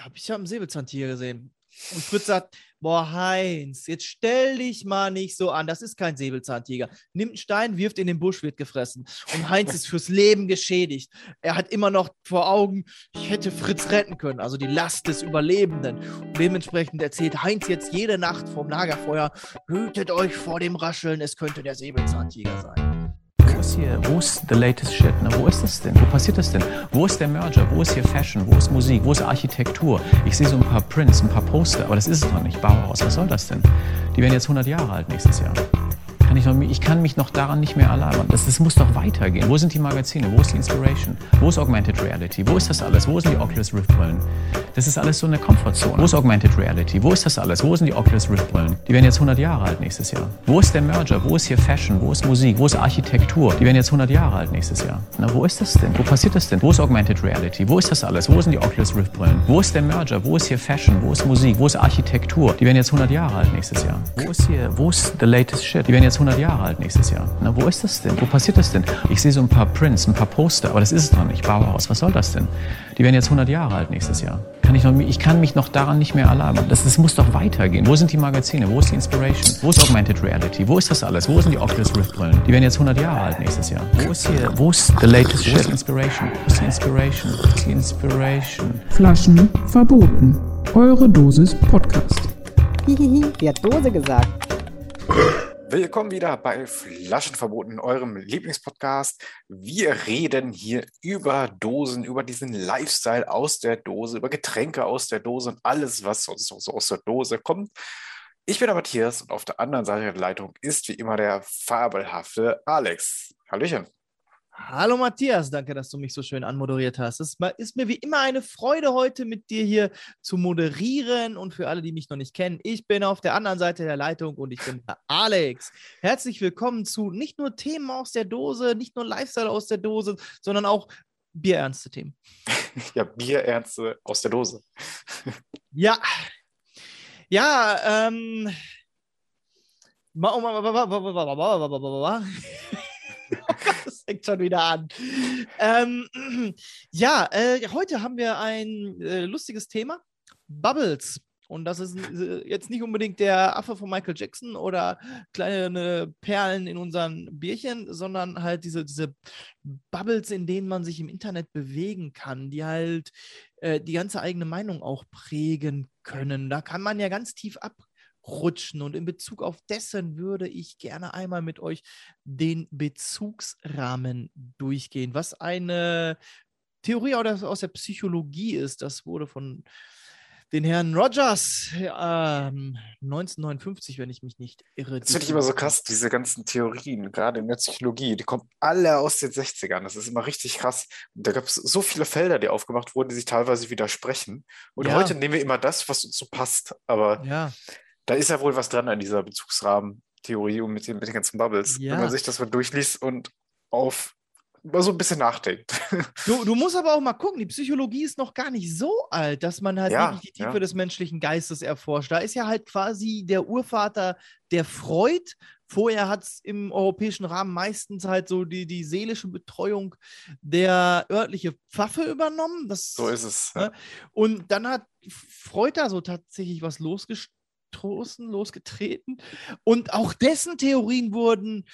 Ich glaube, ich habe einen Säbelzahntiger gesehen. Und Fritz sagt, boah, Heinz, jetzt stell dich mal nicht so an. Das ist kein Säbelzahntiger. Nimmt einen Stein, wirft in den Busch, wird gefressen. Und Heinz ist fürs Leben geschädigt. Er hat immer noch vor Augen, ich hätte Fritz retten können. Also die Last des Überlebenden. Und dementsprechend erzählt Heinz jetzt jede Nacht vom Lagerfeuer, hütet euch vor dem Rascheln, es könnte der Säbelzahntiger sein. Ist hier, wo ist the latest shit? Ne? Wo ist das denn? Wo passiert das denn? Wo ist der Merger? Wo ist hier Fashion? Wo ist Musik? Wo ist Architektur? Ich sehe so ein paar Prints, ein paar Poster, aber das ist es noch nicht. Bauhaus, was soll das denn? Die werden jetzt 100 Jahre alt nächstes Jahr. Kann ich, noch, ich kann mich noch daran nicht mehr erlabern. Das, das muss doch weitergehen. Wo sind die Magazine? Wo ist die Inspiration? Wo ist Augmented Reality? Wo ist das alles? Wo sind die Oculus Rift Brillen? Das ist alles so eine Komfortzone. Wo ist Augmented Reality? Wo ist das alles? Wo sind die Oculus Rift Brillen? Die werden jetzt 100 Jahre alt nächstes Jahr. Wo ist der Merger? Wo ist hier Fashion? Wo ist Musik? Wo ist Architektur? Die werden jetzt 100 Jahre alt nächstes Jahr. Na, wo ist das denn? Wo passiert das denn? Wo ist Augmented Reality? Wo ist das alles? Wo sind die Oculus Rift Brillen? Wo ist der Merger? Wo ist hier Fashion? Wo ist Musik? Wo ist Architektur? Die werden jetzt 100 Jahre alt nächstes Jahr. Wo ist hier, wo ist the latest shit? Die werden jetzt 100 Jahre alt nächstes Jahr. Na, wo ist das denn? Wo passiert das denn? Ich sehe so ein paar Prints, ein paar Poster, aber das ist es noch nicht. Bauhaus, was soll das denn? Die werden jetzt 100 Jahre alt nächstes Jahr. Kann ich, noch, ich kann mich noch daran nicht mehr erlabern. Das, das muss doch weitergehen. Wo sind die Magazine? Wo ist die Inspiration? Wo ist Augmented Reality? Wo ist das alles? Wo sind die Oculus Rift Brillen? Die werden jetzt 100 Jahre alt nächstes Jahr. Wo ist hier, wo ist the latest shit? Wo ist die Inspiration? Wo ist die Inspiration? Wo ist die Inspiration? Flaschen verboten. Eure Dosis Podcast. Hihihi, die hat Dose gesagt. Willkommen wieder bei Flaschenverboten, eurem Lieblingspodcast. Wir reden hier über Dosen, über diesen Lifestyle aus der Dose, über Getränke aus der Dose und alles, was sonst so aus der Dose kommt. Ich bin der Matthias und auf der anderen Seite der Leitung ist wie immer der fabelhafte Alex. Hallöchen. Hallo Matthias, danke, dass du mich so schön anmoderiert hast. Es ist mir wie immer eine Freude, heute mit dir hier zu moderieren. Und für alle, die mich noch nicht kennen, ich bin auf der anderen Seite der Leitung und ich bin der Alex. Herzlich willkommen zu nicht nur Themen aus der Dose, nicht nur Lifestyle aus der Dose, sondern auch bierernste Themen. Ja, bierernste aus der Dose. Ja. Ja, ähm. Fängt schon wieder an. Ähm, ja, äh, heute haben wir ein äh, lustiges Thema: Bubbles. Und das ist äh, jetzt nicht unbedingt der Affe von Michael Jackson oder kleine Perlen in unseren Bierchen, sondern halt diese, diese Bubbles, in denen man sich im Internet bewegen kann, die halt äh, die ganze eigene Meinung auch prägen können. Da kann man ja ganz tief ab rutschen. Und in Bezug auf dessen würde ich gerne einmal mit euch den Bezugsrahmen durchgehen, was eine Theorie aus der Psychologie ist. Das wurde von den Herrn Rogers ähm, 1959, wenn ich mich nicht irre. Das finde ich immer so krass, diese ganzen Theorien, gerade in der Psychologie, die kommen alle aus den 60ern. Das ist immer richtig krass. Und da gab es so viele Felder, die aufgemacht wurden, die sich teilweise widersprechen. Und Ja. heute nehmen wir immer das, was uns so passt. Aber Ja, Da ist ja wohl was dran an dieser Bezugsrahmen-Theorie und mit den, mit den ganzen Bubbles. Ja. Wenn man sich das mal durchliest und auf mal so ein bisschen nachdenkt. Du, du musst aber auch mal gucken, die Psychologie ist noch gar nicht so alt, dass man halt Ja, wirklich die Tiefe ja. des menschlichen Geistes erforscht. Da ist ja halt quasi der Urvater der Freud. Vorher hat es im europäischen Rahmen meistens halt so die, die seelische Betreuung der örtliche Pfaffe übernommen. Das, so ist es. Ne? Und dann hat Freud da so tatsächlich was losgestoßen, losgetreten. Und auch dessen Theorien wurden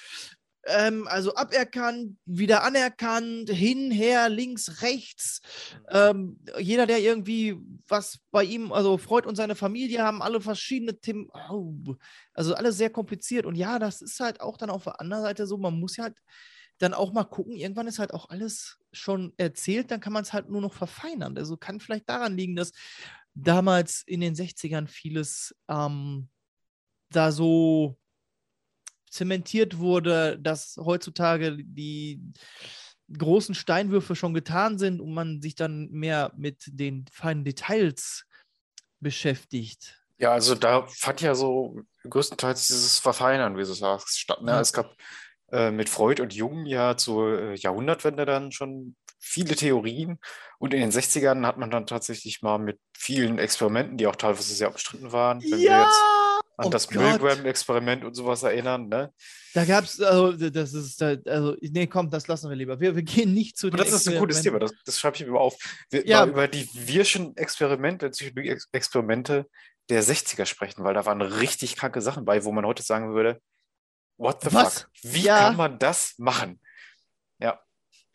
ähm, also aberkannt, wieder anerkannt, hin, her, links, rechts. Ähm, jeder, der irgendwie was bei ihm, also Freud und seine Familie haben alle verschiedene Themen, au, also alles sehr kompliziert. Und ja, das ist halt auch dann auf der anderen Seite so, man muss ja halt dann auch mal gucken, irgendwann ist halt auch alles schon erzählt, dann kann man es halt nur noch verfeinern. Also kann vielleicht daran liegen, dass damals in den 60ern vieles ähm, da so zementiert wurde, dass heutzutage die großen Steinwürfe schon getan sind und man sich dann mehr mit den feinen Details beschäftigt. Ja, also da fand ja so größtenteils dieses Verfeinern, wie du sagst, statt. Ne? Ja. Es gab äh, mit Freud und Jung ja zur äh, Jahrhundertwende dann schon viele Theorien. Und in den 60ern hat man dann tatsächlich mal mit vielen Experimenten, die auch teilweise sehr bestritten waren, wenn wir jetzt an Oh das. Milgram-Experiment und sowas erinnern, ne? Da gab es, also, das ist, also, nee, komm, das lassen wir lieber. Wir, wir gehen nicht zu Aber den das ist ein gutes Thema, das, das schreibe ich mir mal auf. Wir Ja. mal über die Wirschen Experimente, Psychologie-Experimente der 60er sprechen, weil da waren richtig kranke Sachen bei, wo man heute sagen würde, what the Was? fuck? Wie Ja. kann man das machen?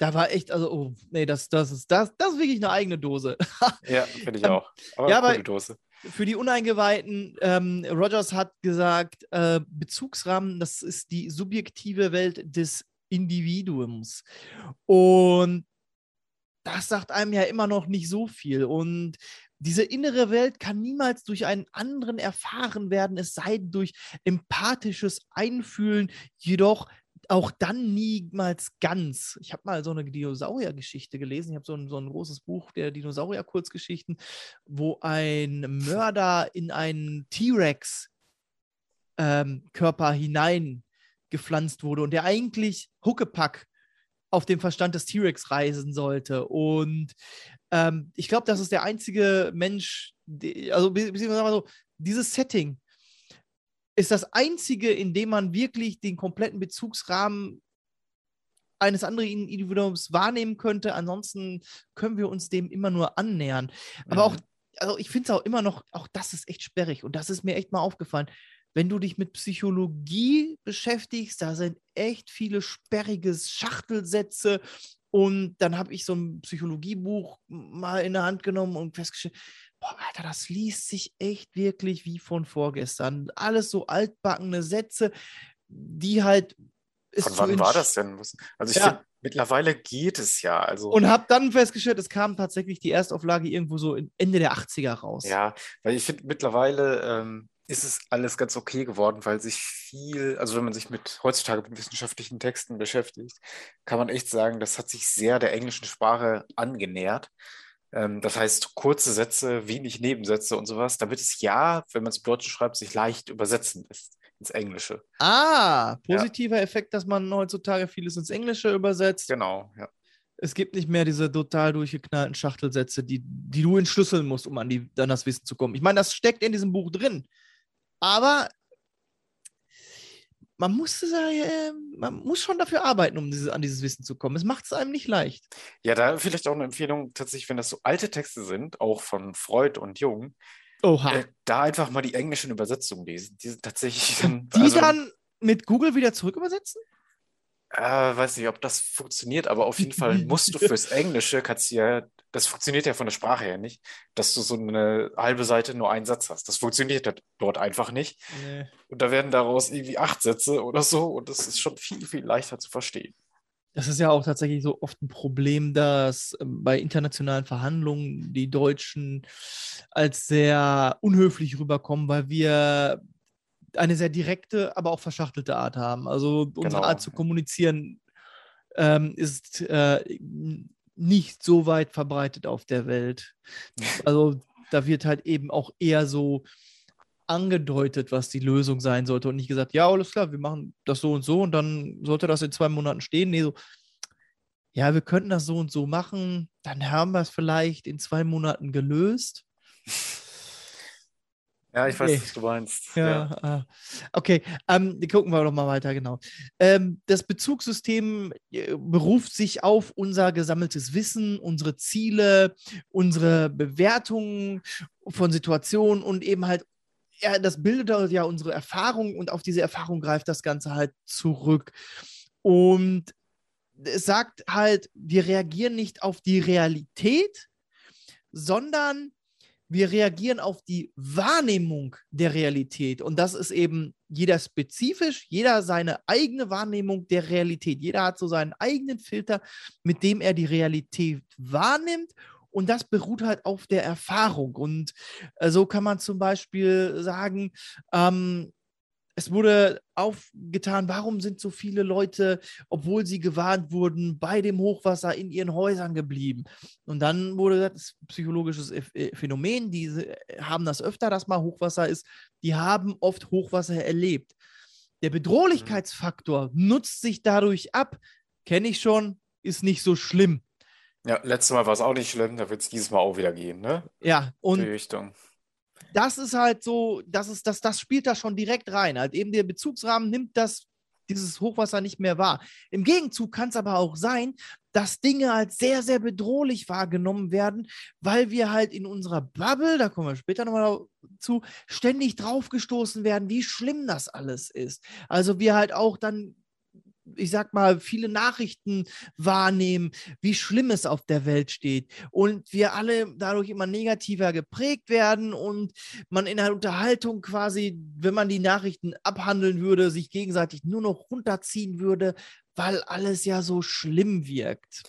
Da war echt, also, oh, nee, das, das ist, das, das ist wirklich eine eigene Dose. Ja, finde ich Ähm, auch. Aber ja, aber- Dose. Für die Uneingeweihten, ähm, Rogers hat gesagt, äh, Bezugsrahmen, das ist die subjektive Welt des Individuums. Und das sagt einem ja immer noch nicht so viel. Und diese innere Welt kann niemals durch einen anderen erfahren werden, es sei denn durch empathisches Einfühlen, jedoch auch dann niemals ganz. Ich habe mal so eine Dinosaurier-Geschichte gelesen. Ich habe so ein, so ein großes Buch der Dinosaurier-Kurzgeschichten, wo ein Mörder in einen T-Rex-Körper hinein gepflanzt wurde und der eigentlich Huckepack auf dem Verstand des T-Rex reisen sollte. Und ähm, ich glaube, das ist der einzige Mensch, die, also be- beziehungsweise so, dieses Setting ist das einzige, in dem man wirklich den kompletten Bezugsrahmen eines anderen Individuums wahrnehmen könnte. Ansonsten können wir uns dem immer nur annähern. Aber auch, Mhm. also ich finde es auch immer noch, auch das ist echt sperrig und das ist mir echt mal aufgefallen. Wenn du dich mit Psychologie beschäftigst, da sind echt viele sperrige Schachtelsätze und dann habe ich so ein Psychologiebuch mal in der Hand genommen und festgestellt, boah, Alter, das liest sich echt wirklich wie von vorgestern. Alles so altbackene Sätze, die halt. Von wann war das denn? Also ich Ja. finde, mittlerweile geht es ja. Also Und habe dann festgestellt, es kam tatsächlich die Erstauflage irgendwo so Ende der 80er raus. Ja, weil ich finde, mittlerweile ähm, ist es alles ganz okay geworden, weil sich viel, also wenn man sich mit heutzutage mit wissenschaftlichen Texten beschäftigt, kann man echt sagen, das hat sich sehr der englischen Sprache angenähert. Ähm, das heißt, kurze Sätze, wenig Nebensätze und sowas, damit es ja, wenn man es im Deutschen schreibt, sich leicht übersetzen lässt ins Englische. Ah, positiver Effekt, dass man heutzutage vieles ins Englische übersetzt. Genau, ja. Es gibt nicht mehr diese total durchgeknallten Schachtelsätze, die, die du entschlüsseln musst, um an, die, an das Wissen zu kommen. Ich meine, das steckt in diesem Buch drin. Aber man muss, äh, man muss schon dafür arbeiten, um dieses, an dieses Wissen zu kommen. Es macht es einem nicht leicht. Ja, da vielleicht auch eine Empfehlung, tatsächlich, wenn das so alte Texte sind, auch von Freud und Jung, äh, da einfach mal die englischen Übersetzungen lesen. Die sind tatsächlich dann, die also, dann mit Google wieder zurück übersetzen? Äh, weiß nicht, ob das funktioniert, aber auf jeden Fall musst du fürs Englische, kannst ja, das funktioniert ja von der Sprache her nicht, dass du so eine halbe Seite nur einen Satz hast. Das funktioniert dort- dort einfach nicht. Nee. Und da werden daraus irgendwie acht Sätze oder so und das ist schon viel, viel leichter zu verstehen. Das ist ja auch tatsächlich so oft ein Problem, dass ähm, bei internationalen Verhandlungen die Deutschen als sehr unhöflich rüberkommen, weil wir eine sehr direkte, aber auch verschachtelte Art haben. Also unsere Genau. Art zu kommunizieren ähm, ist äh, nicht so weit verbreitet auf der Welt. Also da wird halt eben auch eher so angedeutet, was die Lösung sein sollte und nicht gesagt, ja, alles klar, wir machen das so und so und dann sollte das in zwei Monaten stehen. Nee, so, ja, wir könnten das so und so machen, dann haben wir es vielleicht in zwei Monaten gelöst. Ja, ich weiß, Nee. was du meinst. Ja, ah. okay. Ähm, gucken wir doch mal weiter, genau. Ähm, das Bezugssystem äh, beruft sich auf unser gesammeltes Wissen, unsere Ziele, unsere Bewertungen von Situationen und eben halt, ja, das bildet ja unsere Erfahrung und auf diese Erfahrung greift das Ganze halt zurück. Und es sagt halt, wir reagieren nicht auf die Realität, sondern wir reagieren auf die Wahrnehmung der Realität. Und das ist eben jeder spezifisch, jeder seine eigene Wahrnehmung der Realität. Jeder hat so seinen eigenen Filter, mit dem er die Realität wahrnimmt. Und das beruht halt auf der Erfahrung. Und äh, so kann man zum Beispiel sagen, ähm, es wurde aufgetan, warum sind so viele Leute, obwohl sie gewarnt wurden, bei dem Hochwasser in ihren Häusern geblieben. Und dann wurde gesagt, das psychologisches äh, Phänomen, die haben das öfter, dass mal Hochwasser ist, die haben oft Hochwasser erlebt. Der Bedrohlichkeitsfaktor nutzt sich dadurch ab. Kenne ich schon, ist nicht so schlimm. Ja, letztes Mal war es auch nicht schlimm, da wird es dieses Mal auch wieder gehen, ne? Ja, Die und Richtung. Das ist halt so, das ist, das, das spielt da schon direkt rein. Halt eben der Bezugsrahmen nimmt das, dieses Hochwasser nicht mehr wahr. Im Gegenzug kann es aber auch sein, dass Dinge als sehr, sehr bedrohlich wahrgenommen werden, weil wir halt in unserer Bubble, da kommen wir später nochmal zu, ständig draufgestoßen werden, wie schlimm das alles ist. Also wir halt auch dann ich sag mal, viele Nachrichten wahrnehmen, wie schlimm es auf der Welt steht. Und wir alle dadurch immer negativer geprägt werden und man in der Unterhaltung quasi, wenn man die Nachrichten abhandeln würde, sich gegenseitig nur noch runterziehen würde, weil alles ja so schlimm wirkt.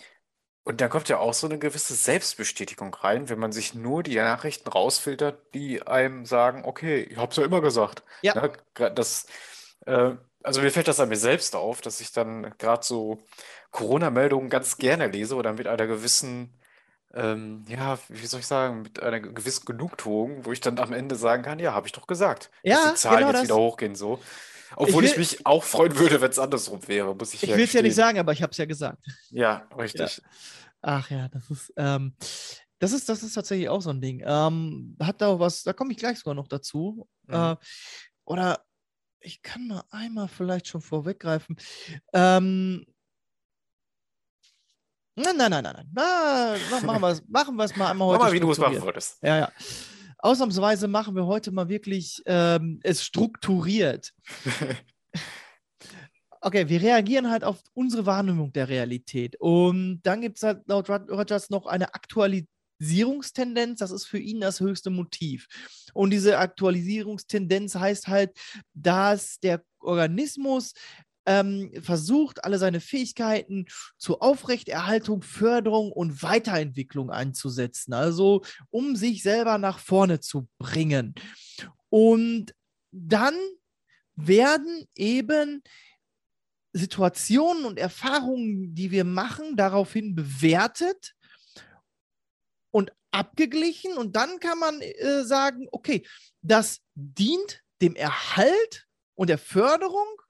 Und da kommt ja auch so eine gewisse Selbstbestätigung rein, wenn man sich nur die Nachrichten rausfiltert, die einem sagen, okay, ich hab's ja immer gesagt. Ja. Ne, gra- das, äh, also mir fällt das an mir selbst auf, dass ich dann gerade so Corona-Meldungen ganz gerne lese oder mit einer gewissen, ähm, ja, wie soll ich sagen, mit einer gewissen Genugtuung, wo ich dann am Ende sagen kann, ja, habe ich doch gesagt, dass Ja, die Zahlen genau jetzt das. wieder hochgehen so. Obwohl ich will- mich auch freuen würde, wenn es andersrum wäre, muss ich Ich ja will es ja nicht sagen, aber ich habe es ja gesagt. Ja, richtig. Ach ja, das ist, ähm, das ist, das ist tatsächlich auch so ein Ding. Ähm, hat da was, da komme ich gleich sogar noch dazu. Mhm. Äh, oder ich kann mal einmal vielleicht schon vorweggreifen. Ähm, nein, nein, nein, nein, nein. Na, ma- machen wir es machen wir's mal einmal Mach heute mal, wie du es machen würdest. Ja, ja. Ausnahmsweise machen wir heute mal wirklich ähm, es strukturiert. Okay, wir reagieren halt auf unsere Wahrnehmung der Realität. Und dann gibt es halt laut Rogers noch eine Aktualisierungstendenz. Das ist für ihn das höchste Motiv. Und diese Aktualisierungstendenz heißt halt, dass der Organismus ähm, versucht, alle seine Fähigkeiten zur Aufrechterhaltung, Förderung und Weiterentwicklung einzusetzen. Also, um sich selber nach vorne zu bringen. Und dann werden eben Situationen und Erfahrungen, die wir machen, daraufhin bewertet und abgeglichen. Und dann kann man äh, sagen, okay, das dient dem Erhalt und der Förderung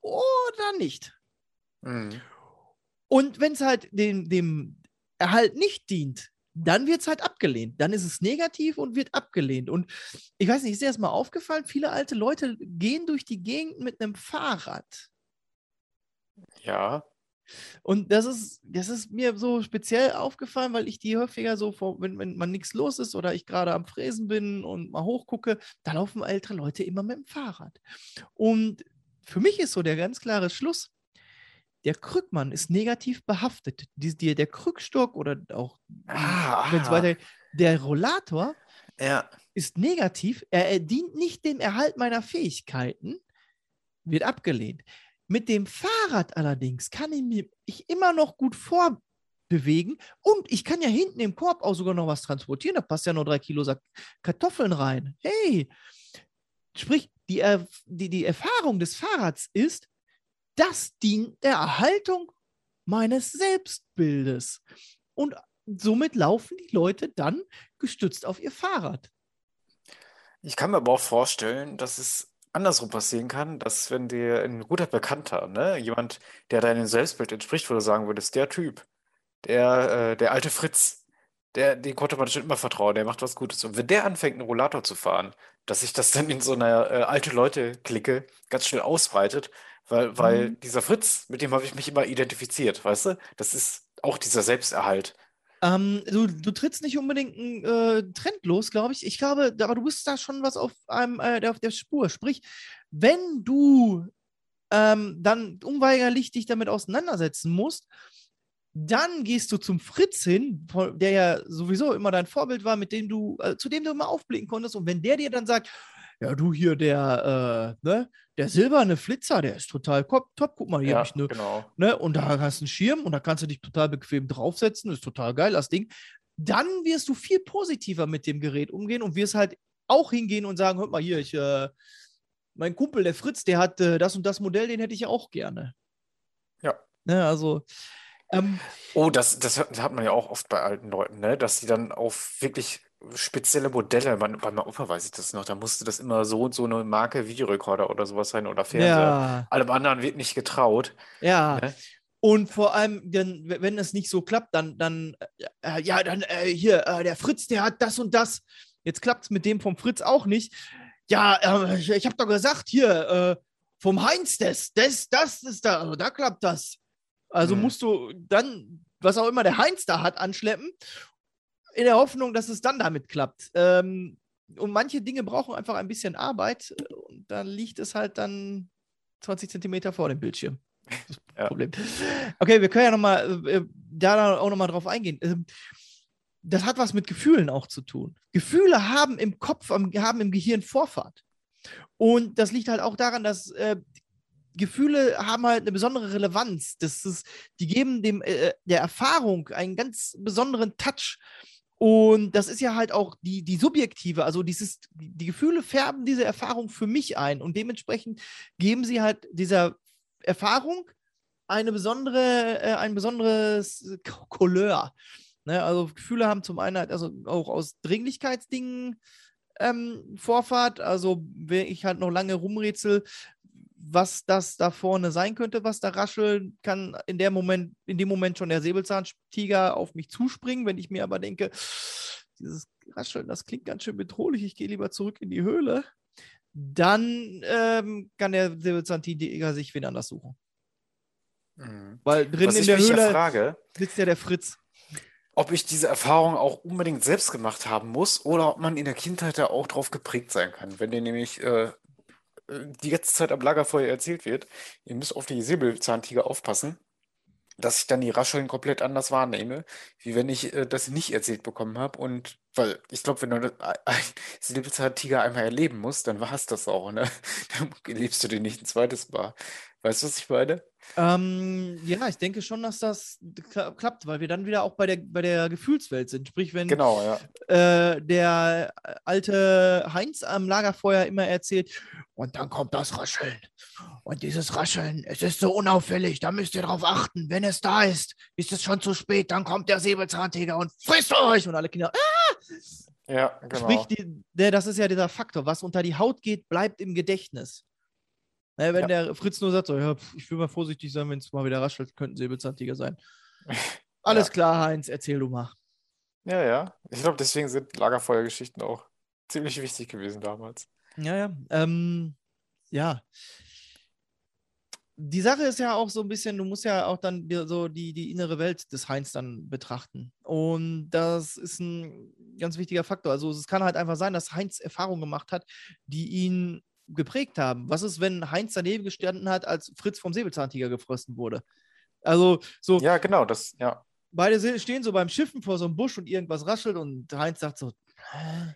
oder nicht. Mhm. Und wenn es halt dem, dem Erhalt nicht dient, dann wird es halt abgelehnt. Dann ist es negativ und wird abgelehnt. Und ich weiß nicht, ist dir das mal aufgefallen? Viele alte Leute gehen durch die Gegend mit einem Fahrrad. Ja. Und das ist, das ist mir so speziell aufgefallen, weil ich die häufiger so, vor, wenn, wenn mal nichts los ist oder ich gerade am Fräsen bin und mal hochgucke, da laufen ältere Leute immer mit dem Fahrrad. Und für mich ist so der ganz klare Schluss, der Krückmann ist negativ behaftet. Die, die, der Krückstock oder auch, Ah, wenn es ah. weiter, der Rollator Ja. ist negativ, er, er dient nicht dem Erhalt meiner Fähigkeiten, wird abgelehnt. Mit dem Fahrrad allerdings kann ich mich ich immer noch gut vorbewegen und ich kann ja hinten im Korb auch sogar noch was transportieren. Da passt ja noch drei Kilo Kartoffeln rein. Hey, sprich, die, die, die Erfahrung des Fahrrads ist, das dient der Erhaltung meines Selbstbildes. Und somit laufen die Leute dann gestützt auf ihr Fahrrad. Ich kann mir aber auch vorstellen, dass es andersrum passieren kann, dass wenn dir ein guter Bekannter, ne, jemand, der deinem Selbstbild entspricht, wo du sagen würdest, der Typ, der, äh, der alte Fritz, der, den konnte man schon immer vertrauen, der macht was Gutes. Und wenn der anfängt, einen Rollator zu fahren, dass sich das dann in so einer äh, alte Leute-Clique ganz schnell ausbreitet, weil, weil Mhm. dieser Fritz, mit dem habe ich mich immer identifiziert, weißt du? Das ist auch dieser Selbsterhalt. Ähm, du, du trittst nicht unbedingt einen äh, Trend los, glaube ich. Ich glaube, aber du bist da schon was auf, einem, äh, der- auf der Spur. Sprich, wenn du ähm, dann unweigerlich dich damit auseinandersetzen musst, dann gehst du zum Fritz hin, der ja sowieso immer dein Vorbild war, mit dem du, äh, zu dem du immer aufblicken konntest. Und wenn der dir dann sagt, ja, du hier, der, äh, ne, der silberne Flitzer, der ist total top, guck mal, hier Ja, habe ich eine genau. ne? Und da hast du einen Schirm und da kannst du dich total bequem draufsetzen, ist total geil, das Ding. Dann wirst du viel positiver mit dem Gerät umgehen und wirst halt auch hingehen und sagen, hör mal hier, ich, äh, mein Kumpel, der Fritz, der hat äh, das und das Modell, den hätte ich ja auch gerne. Ja. Ne, also, ähm, Oh, das, das hat hat man ja auch oft bei alten Leuten, ne? Dass sie dann auf wirklich spezielle Modelle, bei, bei meinem Opa weiß ich das noch, da musste das immer so und so eine Marke Videorekorder oder sowas sein oder Fernseher. ja, Allem anderen wird nicht getraut. ja. Ne? Und vor allem, dann, w- wenn es nicht so klappt, dann, dann äh, ja, dann äh, hier, äh, der Fritz, der hat das und das. Jetzt klappt es mit dem vom Fritz auch nicht. Ja, äh, ich, ich habe doch gesagt, hier, äh, vom Heinz, das, das, das ist da, also da klappt das. Also Mhm. musst du dann, was auch immer der Heinz da hat, anschleppen, in der Hoffnung, dass es dann damit klappt. Ähm, und manche Dinge brauchen einfach ein bisschen Arbeit äh, und dann liegt es halt dann 20 Zentimeter vor dem Bildschirm. Das Ja. Problem. Okay, wir können ja nochmal äh, da auch nochmal drauf eingehen. Ähm, das hat was mit Gefühlen auch zu tun. Gefühle haben im Kopf, haben im Gehirn Vorfahrt. Und das liegt halt auch daran, dass äh, Gefühle haben halt eine besondere Relevanz. Das ist, die geben dem äh, der Erfahrung einen ganz besonderen Touch. Und das ist ja halt auch die, die subjektive, also dieses, die Gefühle färben diese Erfahrung für mich ein und dementsprechend geben sie halt dieser Erfahrung eine besondere, äh, ein besonderes Couleur. Ne? Also Gefühle haben zum einen halt also auch aus Dringlichkeitsdingen ähm, Vorfahrt. Also wenn ich halt noch lange rumrätsel, was das da vorne sein könnte, was da rascheln, kann in, der Moment, in dem Moment schon der Säbelzahntiger auf mich zuspringen. Wenn ich mir aber denke, dieses Rascheln, das klingt ganz schön bedrohlich, ich gehe lieber zurück in die Höhle, dann ähm, kann der Säbelzahntiger sich wen anders suchen. Mhm. Weil drin Was in der Höhle frage, sitzt ja der Fritz. ob ich diese Erfahrung auch unbedingt selbst gemacht haben muss oder ob man in der Kindheit da auch drauf geprägt sein kann. Wenn dir nämlich äh, die ganze Zeit am Lagerfeuer erzählt wird, ihr müsst auf die Säbelzahntiger aufpassen, dass ich dann die Rascheln komplett anders wahrnehme, wie wenn ich äh, das nicht erzählt bekommen habe. Und weil ich glaube, wenn du das- ein Säbelzahntiger einmal erleben musst, dann war es das auch, ne? Dann erlebst du den nicht ein zweites Mal. Weißt du, was ich meine? Ähm, ja, ich denke schon, dass das kla- klappt, weil wir dann wieder auch bei der, bei der Gefühlswelt sind. Sprich, wenn Genau, ja. äh, der alte Heinz am Lagerfeuer immer erzählt, und dann kommt das Rascheln. Und dieses Rascheln, es ist so unauffällig, da müsst ihr drauf achten. Wenn es da ist, ist es schon zu spät, dann kommt der Säbelzahntiger und frisst euch. Und alle Kinder, ah! Ja, genau. Sprich, die, der, das ist ja dieser Faktor, was unter die Haut geht, bleibt im Gedächtnis. Ne, wenn der Fritz nur sagt, so, ja, ich will mal vorsichtig sein, wenn es mal wieder raschelt, könnten Säbelzahntiger sein. Alles Ja. klar, Heinz, erzähl du mal. Ja, ja. Ich glaube, deswegen sind Lagerfeuergeschichten auch ziemlich wichtig gewesen damals. Ja, ja. Ähm, ja. Die Sache ist ja auch so ein bisschen, du musst ja auch dann so die, die innere Welt des Heinz dann betrachten. Und das ist ein ganz wichtiger Faktor. Also es kann halt einfach sein, dass Heinz Erfahrungen gemacht hat, die ihn geprägt haben. Was ist, wenn Heinz daneben gestanden hat, als Fritz vom Säbelzahntiger gefressen wurde? Also so, Ja, genau, das, ja. beide stehen so beim Schiffen vor so einem Busch und irgendwas raschelt und Heinz sagt so, "Hä?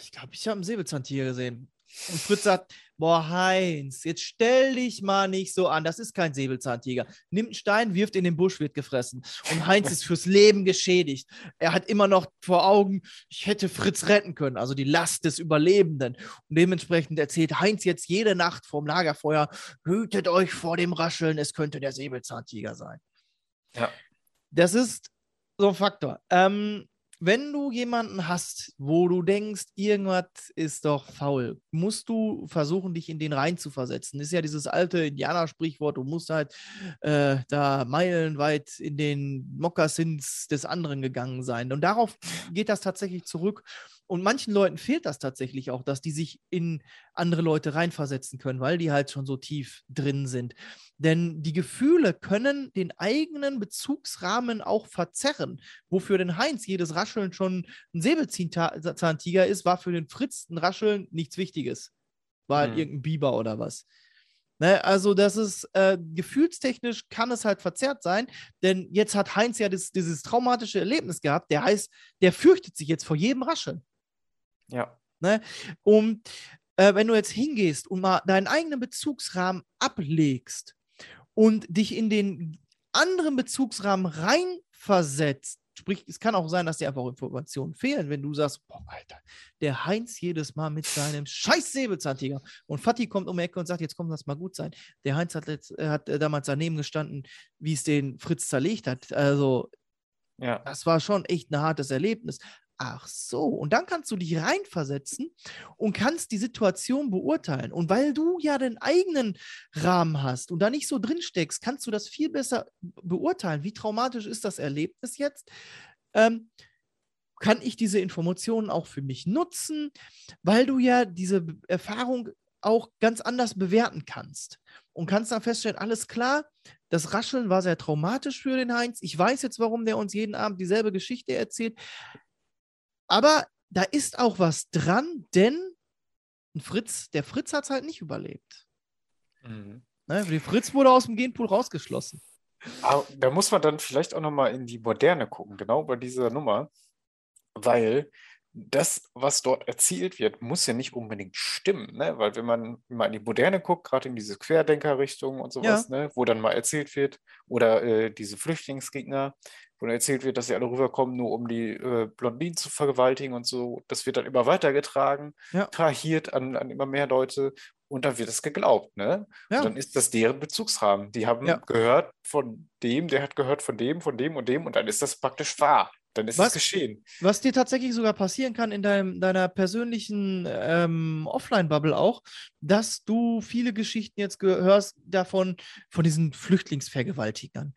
ich glaube, ich habe einen Säbelzahntiger gesehen. Und Fritz sagt, boah, Heinz, jetzt stell dich mal nicht so an, das ist kein Säbelzahntiger. Nimmt einen Stein, wirft in den Busch, wird gefressen. Und Heinz ist fürs Leben geschädigt. Er hat immer noch vor Augen, ich hätte Fritz retten können, also die Last des Überlebenden. Und dementsprechend erzählt Heinz jetzt jede Nacht vorm Lagerfeuer, hütet euch vor dem Rascheln, es könnte der Säbelzahntiger sein. Ja. Das ist so ein Faktor. Ähm, wenn du jemanden hast, wo du denkst, irgendwas ist doch faul, musst du versuchen, dich in den rein zu versetzen. Ist ja dieses alte Indianersprichwort, du musst halt äh, da meilenweit in den Mokassins des anderen gegangen sein. Und darauf geht das tatsächlich zurück. Und manchen Leuten fehlt das tatsächlich auch, dass die sich in andere Leute reinversetzen können, weil die halt schon so tief drin sind. Denn die Gefühle können den eigenen Bezugsrahmen auch verzerren. Wofür den Heinz jedes Rascheln schon ein Säbelzahntiger ist, war für den Fritz ein Rascheln nichts Wichtiges. War halt Mhm. irgendein Biber oder was. Ne, also das ist äh, gefühlstechnisch kann es halt verzerrt sein, denn jetzt hat Heinz ja das, dieses traumatische Erlebnis gehabt. Der heißt, der fürchtet sich jetzt vor jedem Rascheln. Ja. Und äh, wenn du jetzt hingehst und mal deinen eigenen Bezugsrahmen ablegst und dich in den anderen Bezugsrahmen reinversetzt, Sprich, es kann auch sein, dass dir einfach Informationen fehlen, wenn du sagst, boah, Alter, der Heinz jedes Mal mit seinem scheiß Säbelzahntiger und Fatih kommt um die Ecke und sagt, jetzt kommt das mal gut sein. Der Heinz hat, letzt, äh, hat äh, damals daneben gestanden, wie es den Fritz zerlegt hat. Also, Ja. das war schon echt ein hartes Erlebnis. Ach so, und dann kannst du dich reinversetzen und kannst die Situation beurteilen. Und weil du ja den eigenen Rahmen hast und da nicht so drin steckst, kannst du das viel besser beurteilen. Wie traumatisch ist das Erlebnis jetzt? Ähm, kann ich diese Informationen auch für mich nutzen, weil du ja diese Erfahrung auch ganz anders bewerten kannst und kannst dann feststellen, alles klar, das Rascheln war sehr traumatisch für den Heinz. Ich weiß jetzt, warum der uns jeden Abend dieselbe Geschichte erzählt. Aber da ist auch was dran, denn ein Fritz, der Fritz hat es halt nicht überlebt. Mhm. Ne? Der Fritz wurde aus dem Genpool rausgeschlossen. Aber da muss man dann vielleicht auch nochmal in die Moderne gucken, genau bei dieser Nummer, weil das, was dort erzählt wird, muss ja nicht unbedingt stimmen, ne? Weil wenn man mal in die Moderne guckt, gerade in diese Querdenker-Richtung und sowas, ne? Wo dann mal erzählt wird, oder äh, diese Flüchtlingsgegner, wo dann erzählt wird, dass sie alle rüberkommen, nur um die äh, Blondinen zu vergewaltigen und so, das wird dann immer weitergetragen, Ja. trahiert an, an immer mehr Leute und dann wird es geglaubt, ne? Ja. Und dann ist das deren Bezugsrahmen. Die haben Ja. gehört von dem, der hat gehört von dem, von dem und dem und dann ist das praktisch wahr. Dann ist Was? es geschehen. Was dir tatsächlich sogar passieren kann in deinem, deiner persönlichen ähm, Offline-Bubble auch, dass du viele Geschichten jetzt hörst davon, von diesen Flüchtlingsvergewaltigern.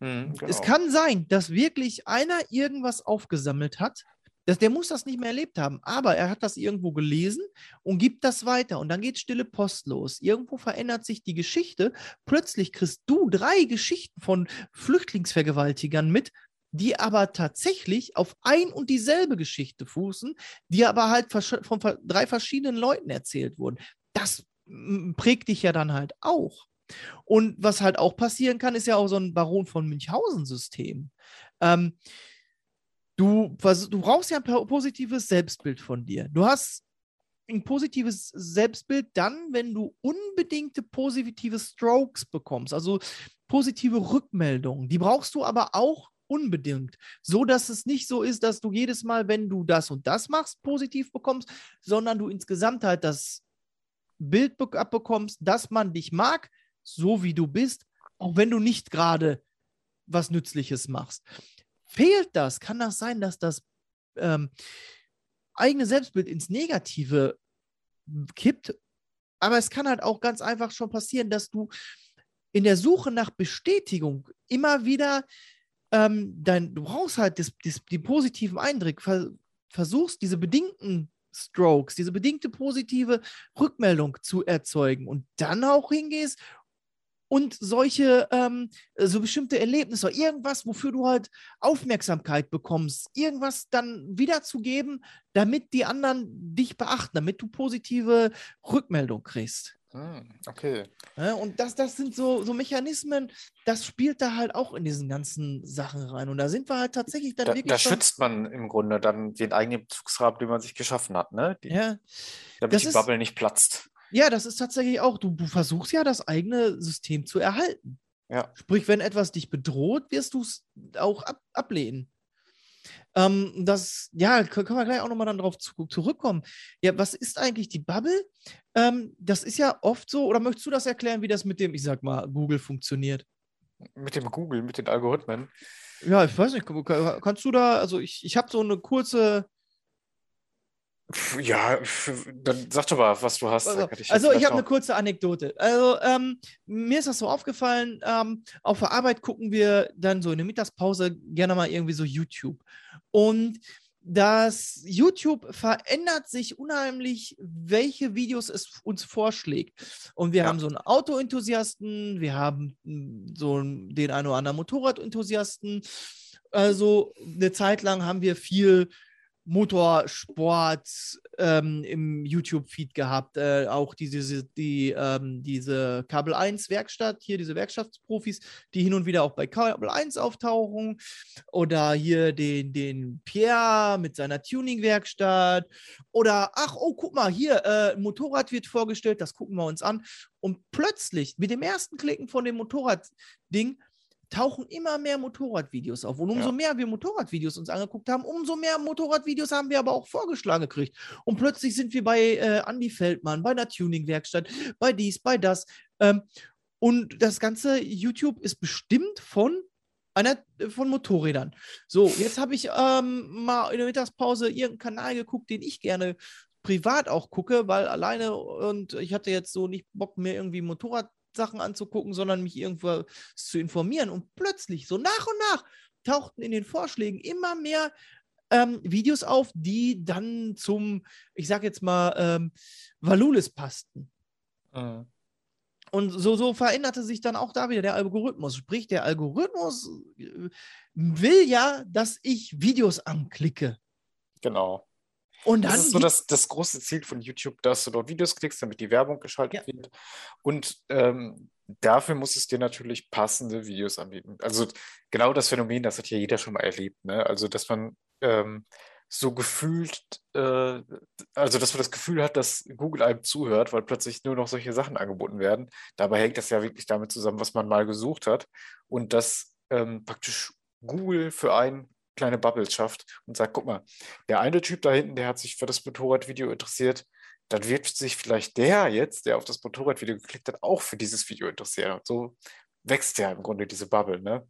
Mhm, Es genau. kann sein, dass wirklich einer irgendwas aufgesammelt hat. Das, der muss das nicht mehr erlebt haben, aber er hat das irgendwo gelesen und gibt das weiter. Und dann geht stille Post los. Irgendwo verändert sich die Geschichte. Plötzlich kriegst du drei Geschichten von Flüchtlingsvergewaltigern mit, die aber tatsächlich auf ein und dieselbe Geschichte fußen, die aber halt von drei verschiedenen Leuten erzählt wurden. Das prägt dich ja dann halt auch. Und was halt auch passieren kann, ist ja auch so ein Baron von Münchhausen-System. Ähm, du, du brauchst ja ein po- positives Selbstbild von dir. Du hast ein positives Selbstbild dann, wenn du unbedingte positive Strokes bekommst, also positive Rückmeldungen. Die brauchst du aber auch unbedingt, so dass es nicht so ist, dass du jedes Mal, wenn du das und das machst, positiv bekommst, sondern du insgesamt halt das Bild be- abbekommst, dass man dich mag, so wie du bist, auch wenn du nicht gerade was Nützliches machst. Fehlt das, kann das sein, dass das ähm, eigene Selbstbild ins Negative kippt. Aber es kann halt auch ganz einfach schon passieren, dass du in der Suche nach Bestätigung immer wieder ähm, dein, du brauchst halt das, das, die positiven Eindrücke, ver, versuchst diese bedingten Strokes, diese bedingte positive Rückmeldung zu erzeugen und dann auch hingehst und solche, ähm, so bestimmte Erlebnisse, irgendwas, wofür du halt Aufmerksamkeit bekommst, irgendwas dann wiederzugeben, damit die anderen dich beachten, damit du positive Rückmeldung kriegst. Hm, okay. Ja, und das, das sind so, so Mechanismen, das spielt da halt auch in diesen ganzen Sachen rein. Und da sind wir halt tatsächlich dann Da, wirklich. da schützt man im Grunde dann den eigenen Bezugsrahmen, den man sich geschaffen hat, ne? Die, ja, damit das die ist- Bubble nicht platzt. Ja, das ist tatsächlich auch, du, du versuchst ja das eigene System zu erhalten. Ja. Sprich, wenn etwas dich bedroht, wirst du es auch ab, ablehnen. Ähm, das, ja, kö- können wir gleich auch nochmal dann drauf zu, zurückkommen. Ja, was ist eigentlich die Bubble? Ähm, das ist ja oft so, oder möchtest du das erklären, wie das mit dem, ich sag mal, Google funktioniert? Mit dem Google, mit den Algorithmen. Ja, ich weiß nicht, kann- kannst du da, also ich, ich habe so eine kurze, Ja, dann sag doch mal, was du hast. Also, kann also ich habe eine kurze Anekdote. Also ähm, mir ist das so aufgefallen, ähm, auf der Arbeit gucken wir dann so in der Mittagspause gerne mal irgendwie so YouTube. Und das YouTube verändert sich unheimlich, welche Videos es uns vorschlägt. Und wir Ja. haben so einen Autoenthusiasten, wir haben mm, so den einen oder anderen Motorradenthusiasten. Also eine Zeit lang haben wir viel Motorsport ähm, im YouTube-Feed gehabt. Äh, auch diese, die, ähm, diese Kabel 1 Werkstatt, hier diese Werkstattsprofis, die hin und wieder auch bei Kabel 1 auftauchen. Oder hier den, den Pierre mit seiner Tuning-Werkstatt. Oder, ach, oh, guck mal, hier, äh, Motorrad wird vorgestellt, das gucken wir uns an. Und plötzlich, mit dem ersten Klicken von dem Motorradding, tauchen immer mehr Motorradvideos auf. Und umso Ja. mehr wir Motorradvideos uns angeguckt haben, umso mehr Motorradvideos haben wir aber auch vorgeschlagen gekriegt. Und plötzlich sind wir bei äh, Andy Feldmann, bei einer Tuningwerkstatt, bei dies, bei das. Ähm, und das ganze YouTube ist bestimmt von einer von Motorrädern. So, jetzt habe ich ähm, mal in der Mittagspause irgendeinen Kanal geguckt, den ich gerne privat auch gucke, weil alleine und ich hatte jetzt so nicht Bock, mir irgendwie Motorradsachen anzugucken, sondern mich irgendwo zu informieren. Und plötzlich, so nach und nach, tauchten in den Vorschlägen immer mehr ähm, Videos auf, die dann zum, ich sag jetzt mal, ähm, Valulis passten. Mhm. Und so, so veränderte sich dann auch da wieder der Algorithmus. Sprich, der Algorithmus äh, will ja, dass ich Videos anklicke. Genau. Und dann Das ist so das, das große Ziel von YouTube, dass du dort Videos klickst, damit die Werbung geschaltet wird. Und ähm, dafür muss es dir natürlich passende Videos anbieten. Also genau das Phänomen, das hat ja jeder schon mal erlebt. Ne? Also, dass man ähm, so gefühlt, äh, also dass man das Gefühl hat, dass Google einem zuhört, weil plötzlich nur noch solche Sachen angeboten werden. Dabei hängt das ja wirklich damit zusammen, was man mal gesucht hat. Und dass ähm, praktisch Google für einen kleine Bubbles schafft und sagt, guck mal, der eine Typ da hinten, der hat sich für das Motorradvideo interessiert, dann wird sich vielleicht der jetzt, der auf das Motorradvideo geklickt hat, auch für dieses Video interessieren. Und so wächst ja im Grunde diese Bubble, ne?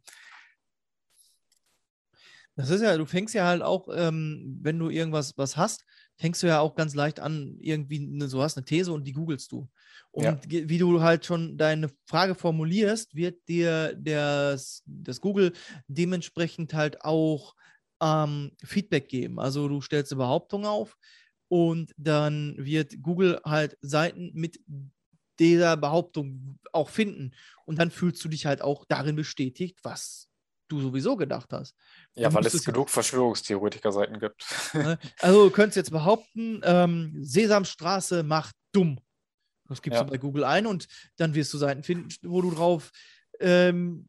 Das ist ja, du fängst ja halt auch, ähm, wenn du irgendwas was hast, fängst du ja auch ganz leicht an, irgendwie, ne, so hast eine These und die googelst du. Und Ja. wie du halt schon deine Frage formulierst, wird dir das, das Google dementsprechend halt auch ähm, Feedback geben. Also du stellst eine Behauptung auf und dann wird Google halt Seiten mit dieser Behauptung auch finden. Und dann fühlst du dich halt auch darin bestätigt, was du sowieso gedacht hast. Ja, Du weil es es genug Verschwörungstheoretiker-Seiten gibt. Also du könntest jetzt behaupten, ähm, Sesamstraße macht dumm. Das gibst Ja. du bei Google ein und dann wirst du Seiten finden, wo du drauf ähm,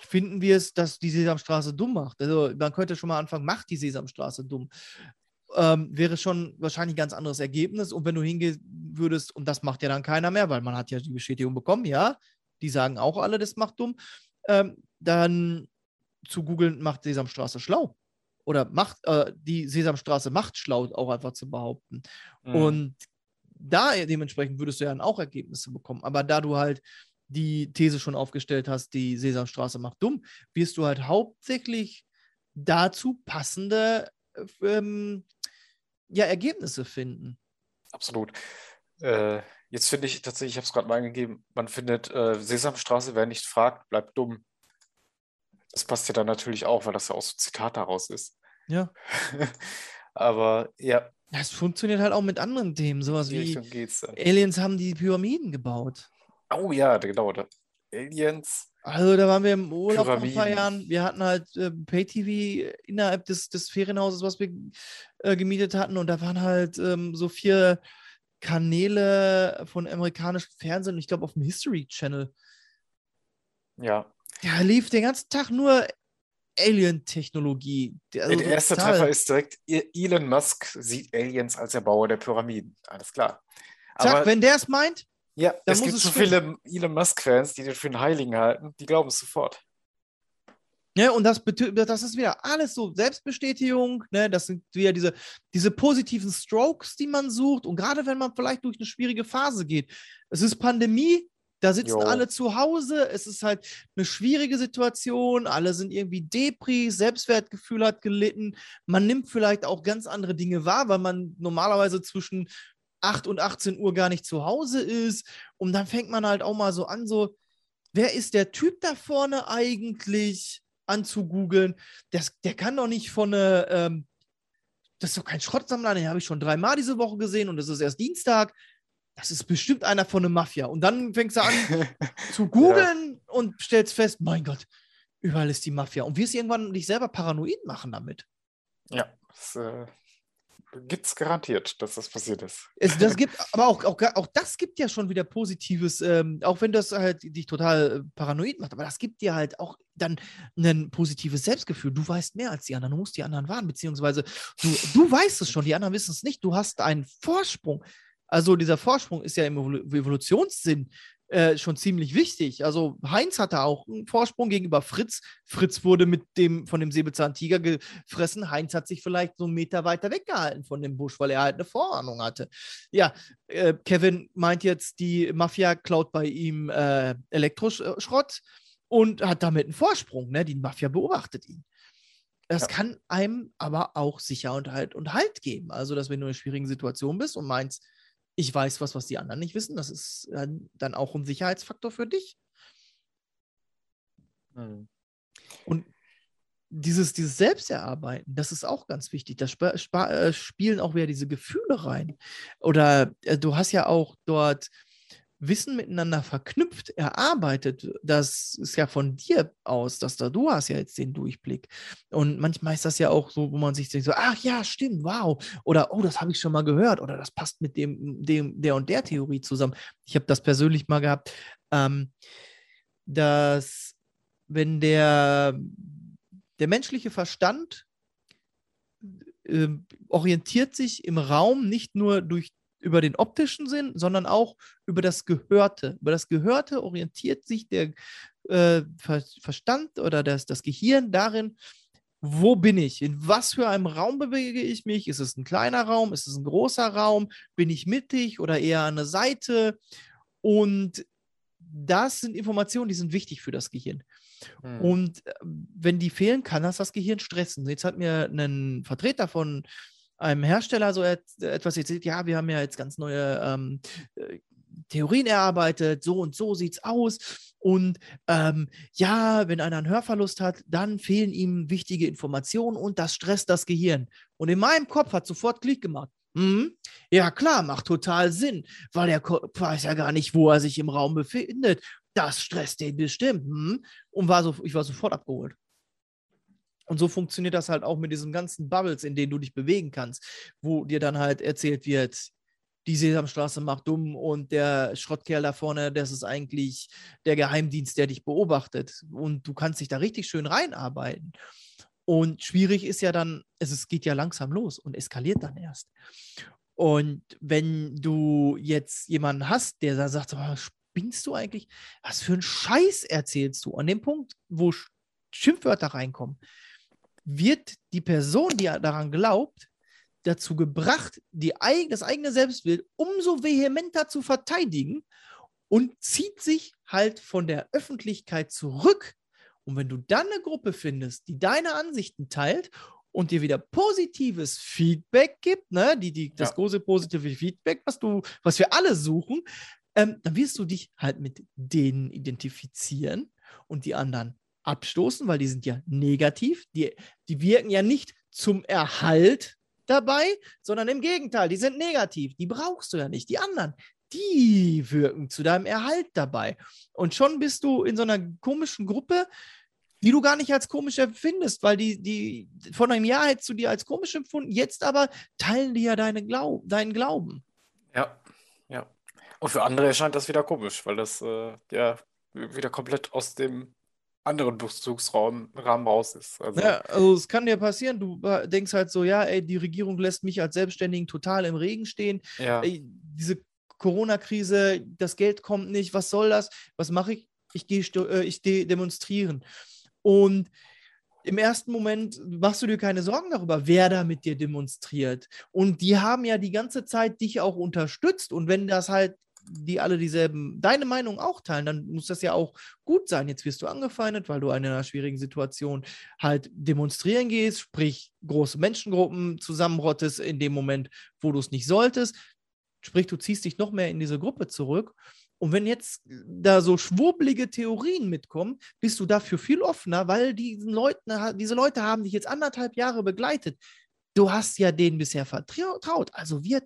finden wirst, dass die Sesamstraße dumm macht. Also man könnte schon mal anfangen, macht die Sesamstraße dumm. Ähm, wäre schon wahrscheinlich ein ganz anderes Ergebnis. Und wenn du hingehen würdest, und das macht ja dann keiner mehr, weil man hat ja die Bestätigung bekommen, ja, die sagen auch alle, das macht dumm, ähm, dann zu googeln, macht Sesamstraße schlau oder macht äh, die Sesamstraße macht schlau, auch einfach zu behaupten. Mhm. Und da dementsprechend würdest du ja dann auch Ergebnisse bekommen. Aber da du halt die These schon aufgestellt hast, die Sesamstraße macht dumm, wirst du halt hauptsächlich dazu passende äh, ähm, ja, Ergebnisse finden. Absolut. Äh, jetzt finde ich tatsächlich, ich habe es gerade mal eingegeben, man findet, äh, Sesamstraße, wer nicht fragt, bleibt dumm. Das passt ja dann natürlich auch, weil das ja auch so ein Zitat daraus ist. Ja. Aber ja, Das funktioniert halt auch mit anderen Themen, sowas wie. Aliens haben die Pyramiden gebaut. Oh ja, genau. Aliens. Also da waren wir im Urlaub vor ein paar. Jahren. Wir hatten halt äh, Pay-TV innerhalb des, des Ferienhauses, was wir äh, gemietet hatten. Und da waren halt ähm, so vier Kanäle von amerikanischem Fernsehen. Ich glaube auf dem History Channel. Ja. Da lief den ganzen Tag nur Alien-Technologie. Also der erste total- Treffer ist direkt, Elon Musk sieht Aliens als Erbauer der Pyramiden. Alles klar. Zack, Aber wenn der es meint, ja, dann es muss gibt es so stimmen. viele Elon Musk-Fans, die den für einen Heiligen halten, die glauben es sofort. Ne, und das, das ist wieder alles so Selbstbestätigung, ne, das sind wieder diese, diese positiven Strokes, die man sucht. Und gerade wenn man vielleicht durch eine schwierige Phase geht. Es ist Pandemie, da sitzen Jo. alle zu Hause, es ist halt eine schwierige Situation, alle sind irgendwie Depri, Selbstwertgefühl hat gelitten. Man nimmt vielleicht auch ganz andere Dinge wahr, weil man normalerweise zwischen 8 und 18 Uhr gar nicht zu Hause ist. Und dann fängt man halt auch mal so an, so, wer ist der Typ da vorne eigentlich anzugoogeln? Das, der kann doch nicht von eine, ähm, das ist doch kein Schrottsammler, den habe ich schon dreimal diese Woche gesehen und das ist erst Dienstag. Das ist bestimmt einer von der Mafia. Und dann fängst du an zu googeln und stellst fest, mein Gott, überall ist die Mafia. Und wirst irgendwann dich selber paranoid machen damit. Ja, das äh, gibt es garantiert, dass das passiert ist. Es, das gibt, aber auch, auch, auch das gibt ja schon wieder Positives, ähm, auch wenn das halt dich total äh, paranoid macht, aber das gibt dir halt auch dann ein positives Selbstgefühl. Du weißt mehr als die anderen, du musst die anderen warnen, beziehungsweise du, du weißt es schon, die anderen wissen es nicht, du hast einen Vorsprung. Also dieser Vorsprung ist ja im Evolu- Evolutionssinn äh, schon ziemlich wichtig. Also Heinz hatte auch einen Vorsprung gegenüber Fritz. Fritz wurde mit dem von dem Säbelzahntiger gefressen. Heinz hat sich vielleicht so einen Meter weiter weggehalten von dem Busch, weil er halt eine Vorahnung hatte. Ja, äh, Kevin meint jetzt, die Mafia klaut bei ihm äh, Elektroschrott und hat damit einen Vorsprung. Ne? Die Mafia beobachtet ihn. Das Ja. kann einem aber auch Sicherheit und Halt geben. Also, dass wenn du in einer schwierigen Situation bist und meinst, ich weiß was, was die anderen nicht wissen, das ist dann auch ein Sicherheitsfaktor für dich. Hm. Und dieses, dieses Selbsterarbeiten, das ist auch ganz wichtig. Da spa spa äh, spielen auch wieder diese Gefühle rein. Oder äh, du hast ja auch dort Wissen miteinander verknüpft, erarbeitet. Das ist ja von dir aus, dass da du hast ja jetzt den Durchblick. Und manchmal ist das ja auch so, wo man sich denkt, so, ach ja, stimmt, wow. Oder, oh, das habe ich schon mal gehört. Oder das passt mit dem, dem der und der Theorie zusammen. Ich habe das persönlich mal gehabt, ähm, dass wenn der, der menschliche Verstand äh, orientiert sich im Raum nicht nur durch über den optischen Sinn, sondern auch über das Gehörte. Über das Gehörte orientiert sich der äh, Ver Verstand oder das, das Gehirn darin, wo bin ich? In was für einem Raum bewege ich mich? Ist es ein kleiner Raum? Ist es ein großer Raum? Bin ich mittig oder eher an der Seite? Und das sind Informationen, die sind wichtig für das Gehirn. Hm. Und äh, wenn die fehlen, kann das das Gehirn stressen. Jetzt hat mir ein Vertreter von einem Hersteller so et etwas erzählt, ja, wir haben ja jetzt ganz neue ähm, äh, Theorien erarbeitet, so und so sieht's aus. Und ähm, ja, wenn einer einen Hörverlust hat, dann fehlen ihm wichtige Informationen und das stresst das Gehirn. Und in meinem Kopf hat sofort Klick gemacht. Hm, ja, klar, macht total Sinn, weil der Kopf weiß ja gar nicht, wo er sich im Raum befindet. Das stresst den bestimmt. Hm? Und war so, ich war sofort abgeholt. Und so funktioniert das halt auch mit diesen ganzen Bubbles, in denen du dich bewegen kannst, wo dir dann halt erzählt wird, die Sesamstraße macht dumm und der Schrottkerl da vorne, das ist eigentlich der Geheimdienst, der dich beobachtet. Und du kannst dich da richtig schön reinarbeiten. Und schwierig ist ja dann, es, geht ja langsam los und eskaliert dann erst. Und wenn du jetzt jemanden hast, der da sagt, oh, spinnst du eigentlich? Was für einen Scheiß erzählst du? An dem Punkt, wo Sch- Schimpfwörter reinkommen, wird die Person, die daran glaubt, dazu gebracht, die eig das eigene Selbstbild umso vehementer zu verteidigen und zieht sich halt von der Öffentlichkeit zurück. Und wenn du dann eine Gruppe findest, die deine Ansichten teilt und dir wieder positives Feedback gibt, ne, die, die, das Ja. große positive Feedback, was du, was wir alle suchen, ähm, dann wirst du dich halt mit denen identifizieren und die anderen abstoßen, weil die sind ja negativ. Die, die wirken ja nicht zum Erhalt dabei, sondern im Gegenteil, die sind negativ. Die brauchst du ja nicht. Die anderen, die wirken zu deinem Erhalt dabei. Und schon bist du in so einer komischen Gruppe, die du gar nicht als komisch empfindest, weil die, die von einem Jahr hättest du die als komisch empfunden, jetzt aber teilen die ja deine Glaub, deinen Glauben. Ja, ja. Und für andere erscheint das wieder komisch, weil das äh, ja wieder komplett aus dem anderen Bezugsraum Rahmen raus ist. Also, Ja, also es kann dir passieren, du denkst halt so, ja, ey, die Regierung lässt mich als Selbstständigen total im Regen stehen. ja, Ey, diese Corona-Krise, das Geld kommt nicht, was soll das? Was mache ich? Ich gehe äh, ich geh demonstrieren. Und im ersten Moment machst du dir keine Sorgen darüber, wer da mit dir demonstriert. Und die haben ja die ganze Zeit dich auch unterstützt. Und wenn das halt die alle dieselben, deine Meinung auch teilen, dann muss das ja auch gut sein. Jetzt wirst du angefeindet, weil du in einer schwierigen Situation halt demonstrieren gehst, sprich große Menschengruppen zusammenrottest in dem Moment, wo du es nicht solltest. Sprich, du ziehst dich noch mehr in diese Gruppe zurück. Und wenn jetzt da so schwurblige Theorien mitkommen, bist du dafür viel offener, weil diesen Leuten, diese Leute haben dich jetzt anderthalb Jahre begleitet. Du hast ja denen bisher vertraut. Also wird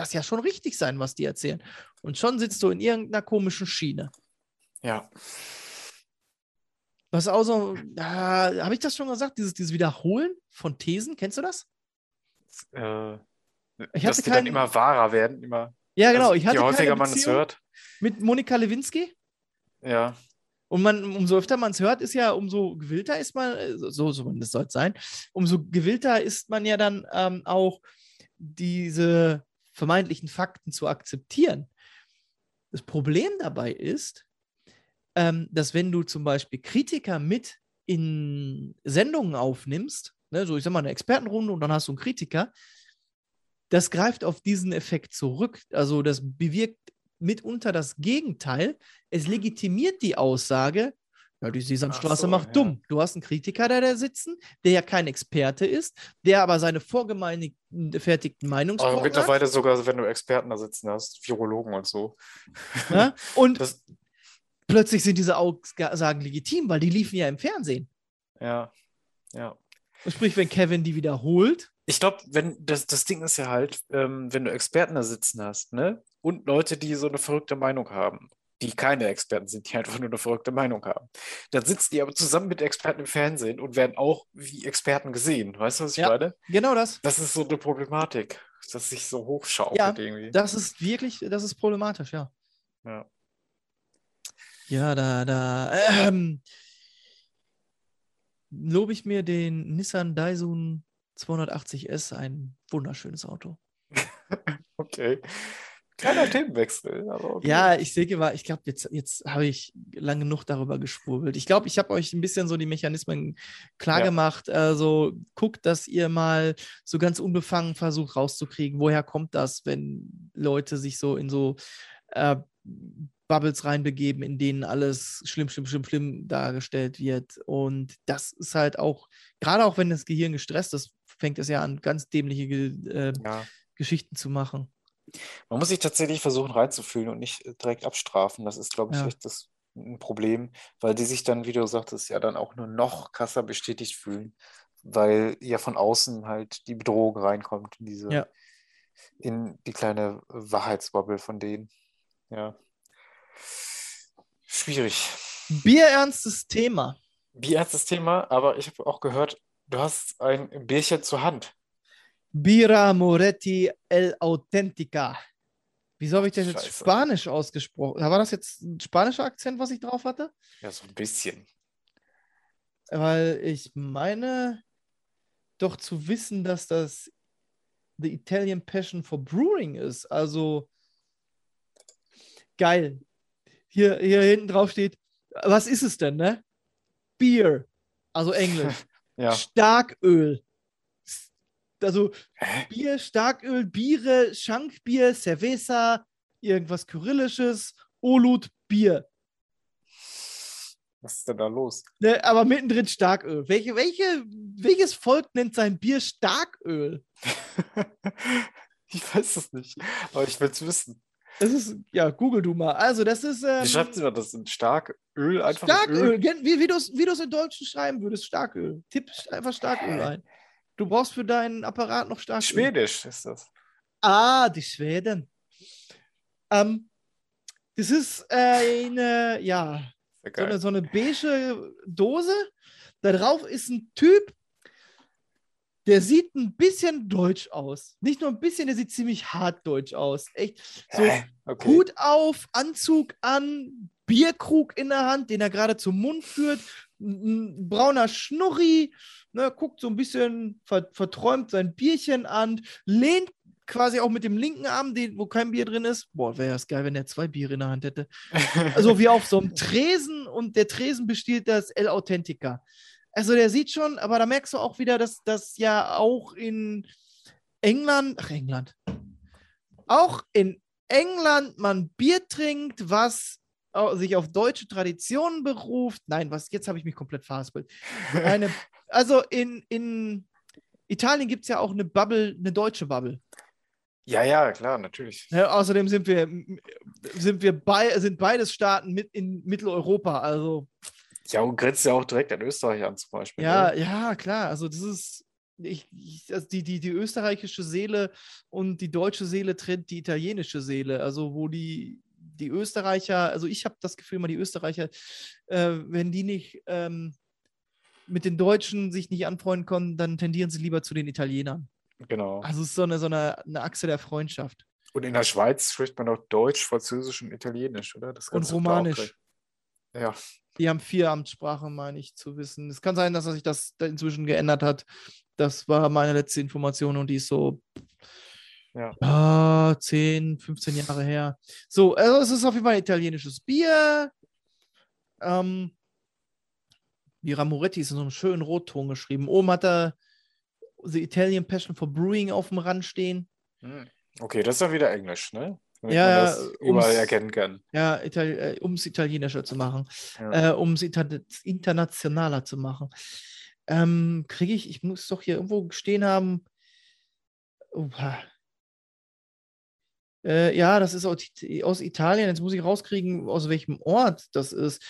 das ja schon richtig sein, was die erzählen. Und schon sitzt du in irgendeiner komischen Schiene. ja. Was auch so, äh, habe ich das schon gesagt, dieses, dieses Wiederholen von Thesen, kennst du das? Äh, Ich dass die dann keinen- immer wahrer werden, immer. Ja, genau. also, ich hatte je häufiger man es hört. mit Monika Lewinsky. Ja, Und man, umso öfter man es hört, ist ja, umso gewillter ist man, äh, so, so das soll es sein, umso gewillter ist man ja dann ähm, auch, diese vermeintlichen Fakten zu akzeptieren. Das Problem dabei ist, ähm, dass wenn du zum Beispiel Kritiker mit in Sendungen aufnimmst, ne, so ich sag mal eine Expertenrunde und dann hast du einen Kritiker, das greift auf diesen Effekt zurück. Also das bewirkt mitunter das Gegenteil. Es legitimiert die Aussage, ja, die Sesamstraße so, macht ja. dumm. Du hast einen Kritiker da, da sitzen, der ja kein Experte ist, der aber seine vorgefertigten Aber Meinungsformen hat. mittlerweile sogar, wenn du Experten da sitzen hast, Virologen und so. Ne? Und Das, plötzlich sind diese Aussagen legitim, weil die liefen ja im Fernsehen. ja, ja. Und sprich, wenn Kevin die wiederholt, Ich glaube, wenn das, das Ding ist ja halt, ähm, wenn du Experten da sitzen hast, ne? Und Leute, die so eine verrückte Meinung haben, die keine Experten sind, die einfach nur eine verrückte Meinung haben, dann sitzen die aber zusammen mit Experten im Fernsehen und werden auch wie Experten gesehen. Weißt du, was ich Ja. meine? genau das. Das ist so eine Problematik, dass sich so hochschaukelt Ja, irgendwie. Das ist wirklich, das ist problematisch, ja. Ja. Ja, da, da, ähm, lobe ich mir den Nissan Daisun 280S, ein wunderschönes Auto. Okay. Kleiner Themenwechsel. Okay. Ja, ich denke mal, ich glaube, jetzt, jetzt habe ich lang genug darüber geschwurbelt. Ich glaube, ich habe euch ein bisschen so die Mechanismen klar Ja. gemacht. Also guckt, dass ihr mal so ganz unbefangen versucht rauszukriegen, woher kommt das, wenn Leute sich so in so äh, Bubbles reinbegeben, in denen alles schlimm, schlimm, schlimm, schlimm dargestellt wird. Und das ist halt auch, gerade auch wenn das Gehirn gestresst ist, fängt es ja an, ganz dämliche äh, Ja. Geschichten zu machen. Man muss sich tatsächlich versuchen reinzufühlen und nicht äh, direkt abstrafen. Das ist, glaube ich, Ja. echt das, ein Problem, weil die sich dann, wie du sagtest, ja dann auch nur noch krasser bestätigt fühlen, weil ja von außen halt die Bedrohung reinkommt in diese, Ja. in die kleine Wahrheitsbubble von denen. Ja. Schwierig. Bierernstes Thema. Bierernstes Thema, aber ich habe auch gehört, du hast ein Bierchen zur Hand. Bira Moretti El Autentica. Wieso habe ich das jetzt Scheiße. Spanisch ausgesprochen? War das jetzt ein spanischer Akzent, was ich drauf hatte? Ja, so ein bisschen. Weil ich meine doch zu wissen, dass das The Italian Passion for Brewing ist. Also geil. Hier, hier hinten drauf steht, was ist es denn, ne? Beer. Also Englisch. Ja. Starköl. Also? Bier, Starköl, Biere, Schankbier, Cerveza, irgendwas Kyrillisches, Olut, Bier. Was ist denn da los? Ne, aber mittendrin Starköl. Welche, welche, welches Volk nennt sein Bier Starköl? Ich weiß es nicht, aber ich will es wissen. Das ist, ja, google du mal. Also, das ist ähm, Wie schreibt sie das? Sind stark Öl einfach Starköl. Öl? Wie, wie du es wie du's in Deutschen schreiben würdest, Starköl. Tipp einfach Starköl ein. Du brauchst für deinen Apparat noch Starköl. Schwedisch ist das. Ah, die Schweden. Ähm, das ist äh, eine, ja, so eine, so eine beige Dose. Da drauf ist ein Typ, der sieht ein bisschen deutsch aus. Nicht nur ein bisschen, der sieht ziemlich hart deutsch aus. Echt. So? Okay. Hut auf, Anzug an, Bierkrug in der Hand, den er gerade zum Mund führt, ein brauner Schnurri, ne, guckt so ein bisschen ver, verträumt sein Bierchen an, lehnt quasi auch mit dem linken Arm, den, wo kein Bier drin ist. Boah, wäre das geil, wenn er zwei Biere in der Hand hätte. Also wie auf so einem Tresen und der Tresen bestiehlt das El Authentica. Also der sieht schon, aber da merkst du auch wieder, dass das ja auch in England, ach England, auch in England man Bier trinkt, was sich auf deutsche Traditionen beruft. Nein, was, jetzt habe ich mich komplett verhaspelt. Eine, also in, in Italien gibt es ja auch eine Bubble, eine deutsche Bubble. Ja, ja, klar, natürlich. Ja, außerdem sind wir, sind wir bei, sind beides Staaten mit in Mitteleuropa. Also Ja, und grenzt ja auch direkt an Österreich an, zum Beispiel. Ja, ne? ja, klar. Also das ist, ich, ich, also die, die, die österreichische Seele und die deutsche Seele trennt die italienische Seele. Also wo die, die Österreicher, also ich habe das Gefühl, mal die Österreicher, äh, wenn die nicht ähm, mit den Deutschen sich nicht anfreunden können, dann tendieren sie lieber zu den Italienern. Genau. Also es ist so eine, so eine, eine Achse der Freundschaft. Und in der Schweiz spricht man auch Deutsch, Französisch und Italienisch, oder? Das Und Romanisch. Ja, Die haben vier Amtssprachen, meine ich, zu wissen. Es kann sein, dass sich das da inzwischen geändert hat. Das war meine letzte Information und die ist so Ja, 10, 15 Jahre her. So, also es ist auf jeden Fall italienisches Bier. Ähm, Mira Moretti ist in so einem schönen Rotton geschrieben. Oben hat er The Italian Passion for Brewing auf dem Rand stehen. Hm. Okay, das ist ja wieder Englisch, ne? Damit Ja, man das überall erkennen kann. Ja, Itali äh, um es italienischer zu machen. Ja. Äh, um es inter internationaler zu machen. Ähm, Kriege ich, ich muss doch hier irgendwo stehen haben. Äh, ja, das ist aus Italien. Jetzt muss ich rauskriegen, aus welchem Ort das ist.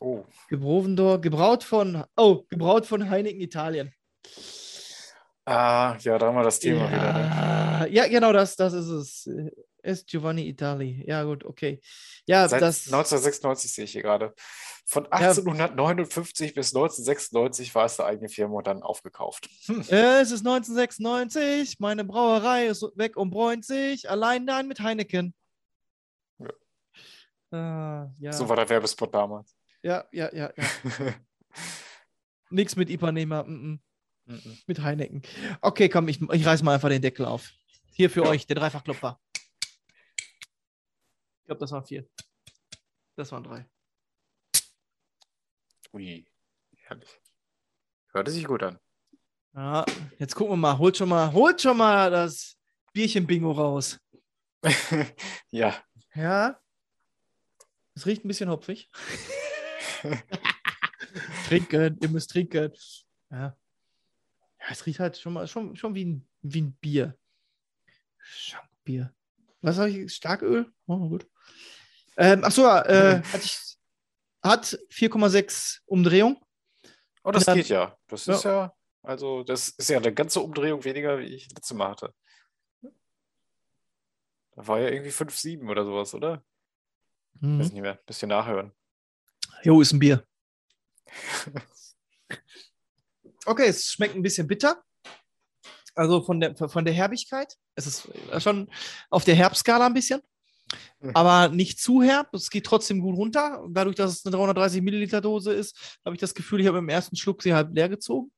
Oh, Gebrovendor, gebraut von, oh, gebraut von Heineken Italien. ah, ja, da haben wir das Thema wieder, ne? ja, ja, genau, das, das ist es. Es Giovanni Itali. Ja, gut, okay. Ja, Seit das. 1996 sehe ich hier gerade. Von 1859 bis 1996 war es eine eigene Firma und dann aufgekauft. Hm. Es ist 1996, meine Brauerei ist weg und bräunt sich, allein dann mit Heineken. Ja. Ah, ja. So war der Werbespot damals. Ja, ja, ja, ja. Nix mit Ipanema, mm, mm, Mhm. mit Heineken. Okay, komm, ich, ich reiß mal einfach den Deckel auf. Hier für Ja. euch, der Dreifachklopfer. Ich glaube, das waren vier. Das waren drei. Ui, herrlich. Hörte sich gut an. Ja, jetzt gucken wir mal. Holt schon mal, holt schon mal das Bierchen-Bingo raus. ja. Ja. Es riecht ein bisschen hopfig. trinken, ihr müsst trinken. Ja. Ja, es riecht halt schon mal schon, schon wie, ein, wie ein Bier. Schankbier. Was habe ich? Starköl? Oh, gut. Ähm, achso, äh, hat, ich, hat 4,6 Umdrehung. Oh, das Ja. geht ja. Das ist ja, also das ist ja eine ganze Umdrehung weniger, wie ich letzte Mal hatte. Da war ja irgendwie 5,7 oder sowas, oder? Weiß Mhm. nicht mehr. Bisschen nachhören. Jo, ist ein Bier. Okay, es schmeckt ein bisschen bitter. Also von der, von der Herbigkeit. Es ist schon auf der Herbskala ein bisschen. Mhm. Aber nicht zu herb. Es geht trotzdem gut runter. Dadurch, dass es eine 330 Milliliter Dose ist, habe ich das Gefühl, ich habe im ersten Schluck sie halb leer gezogen.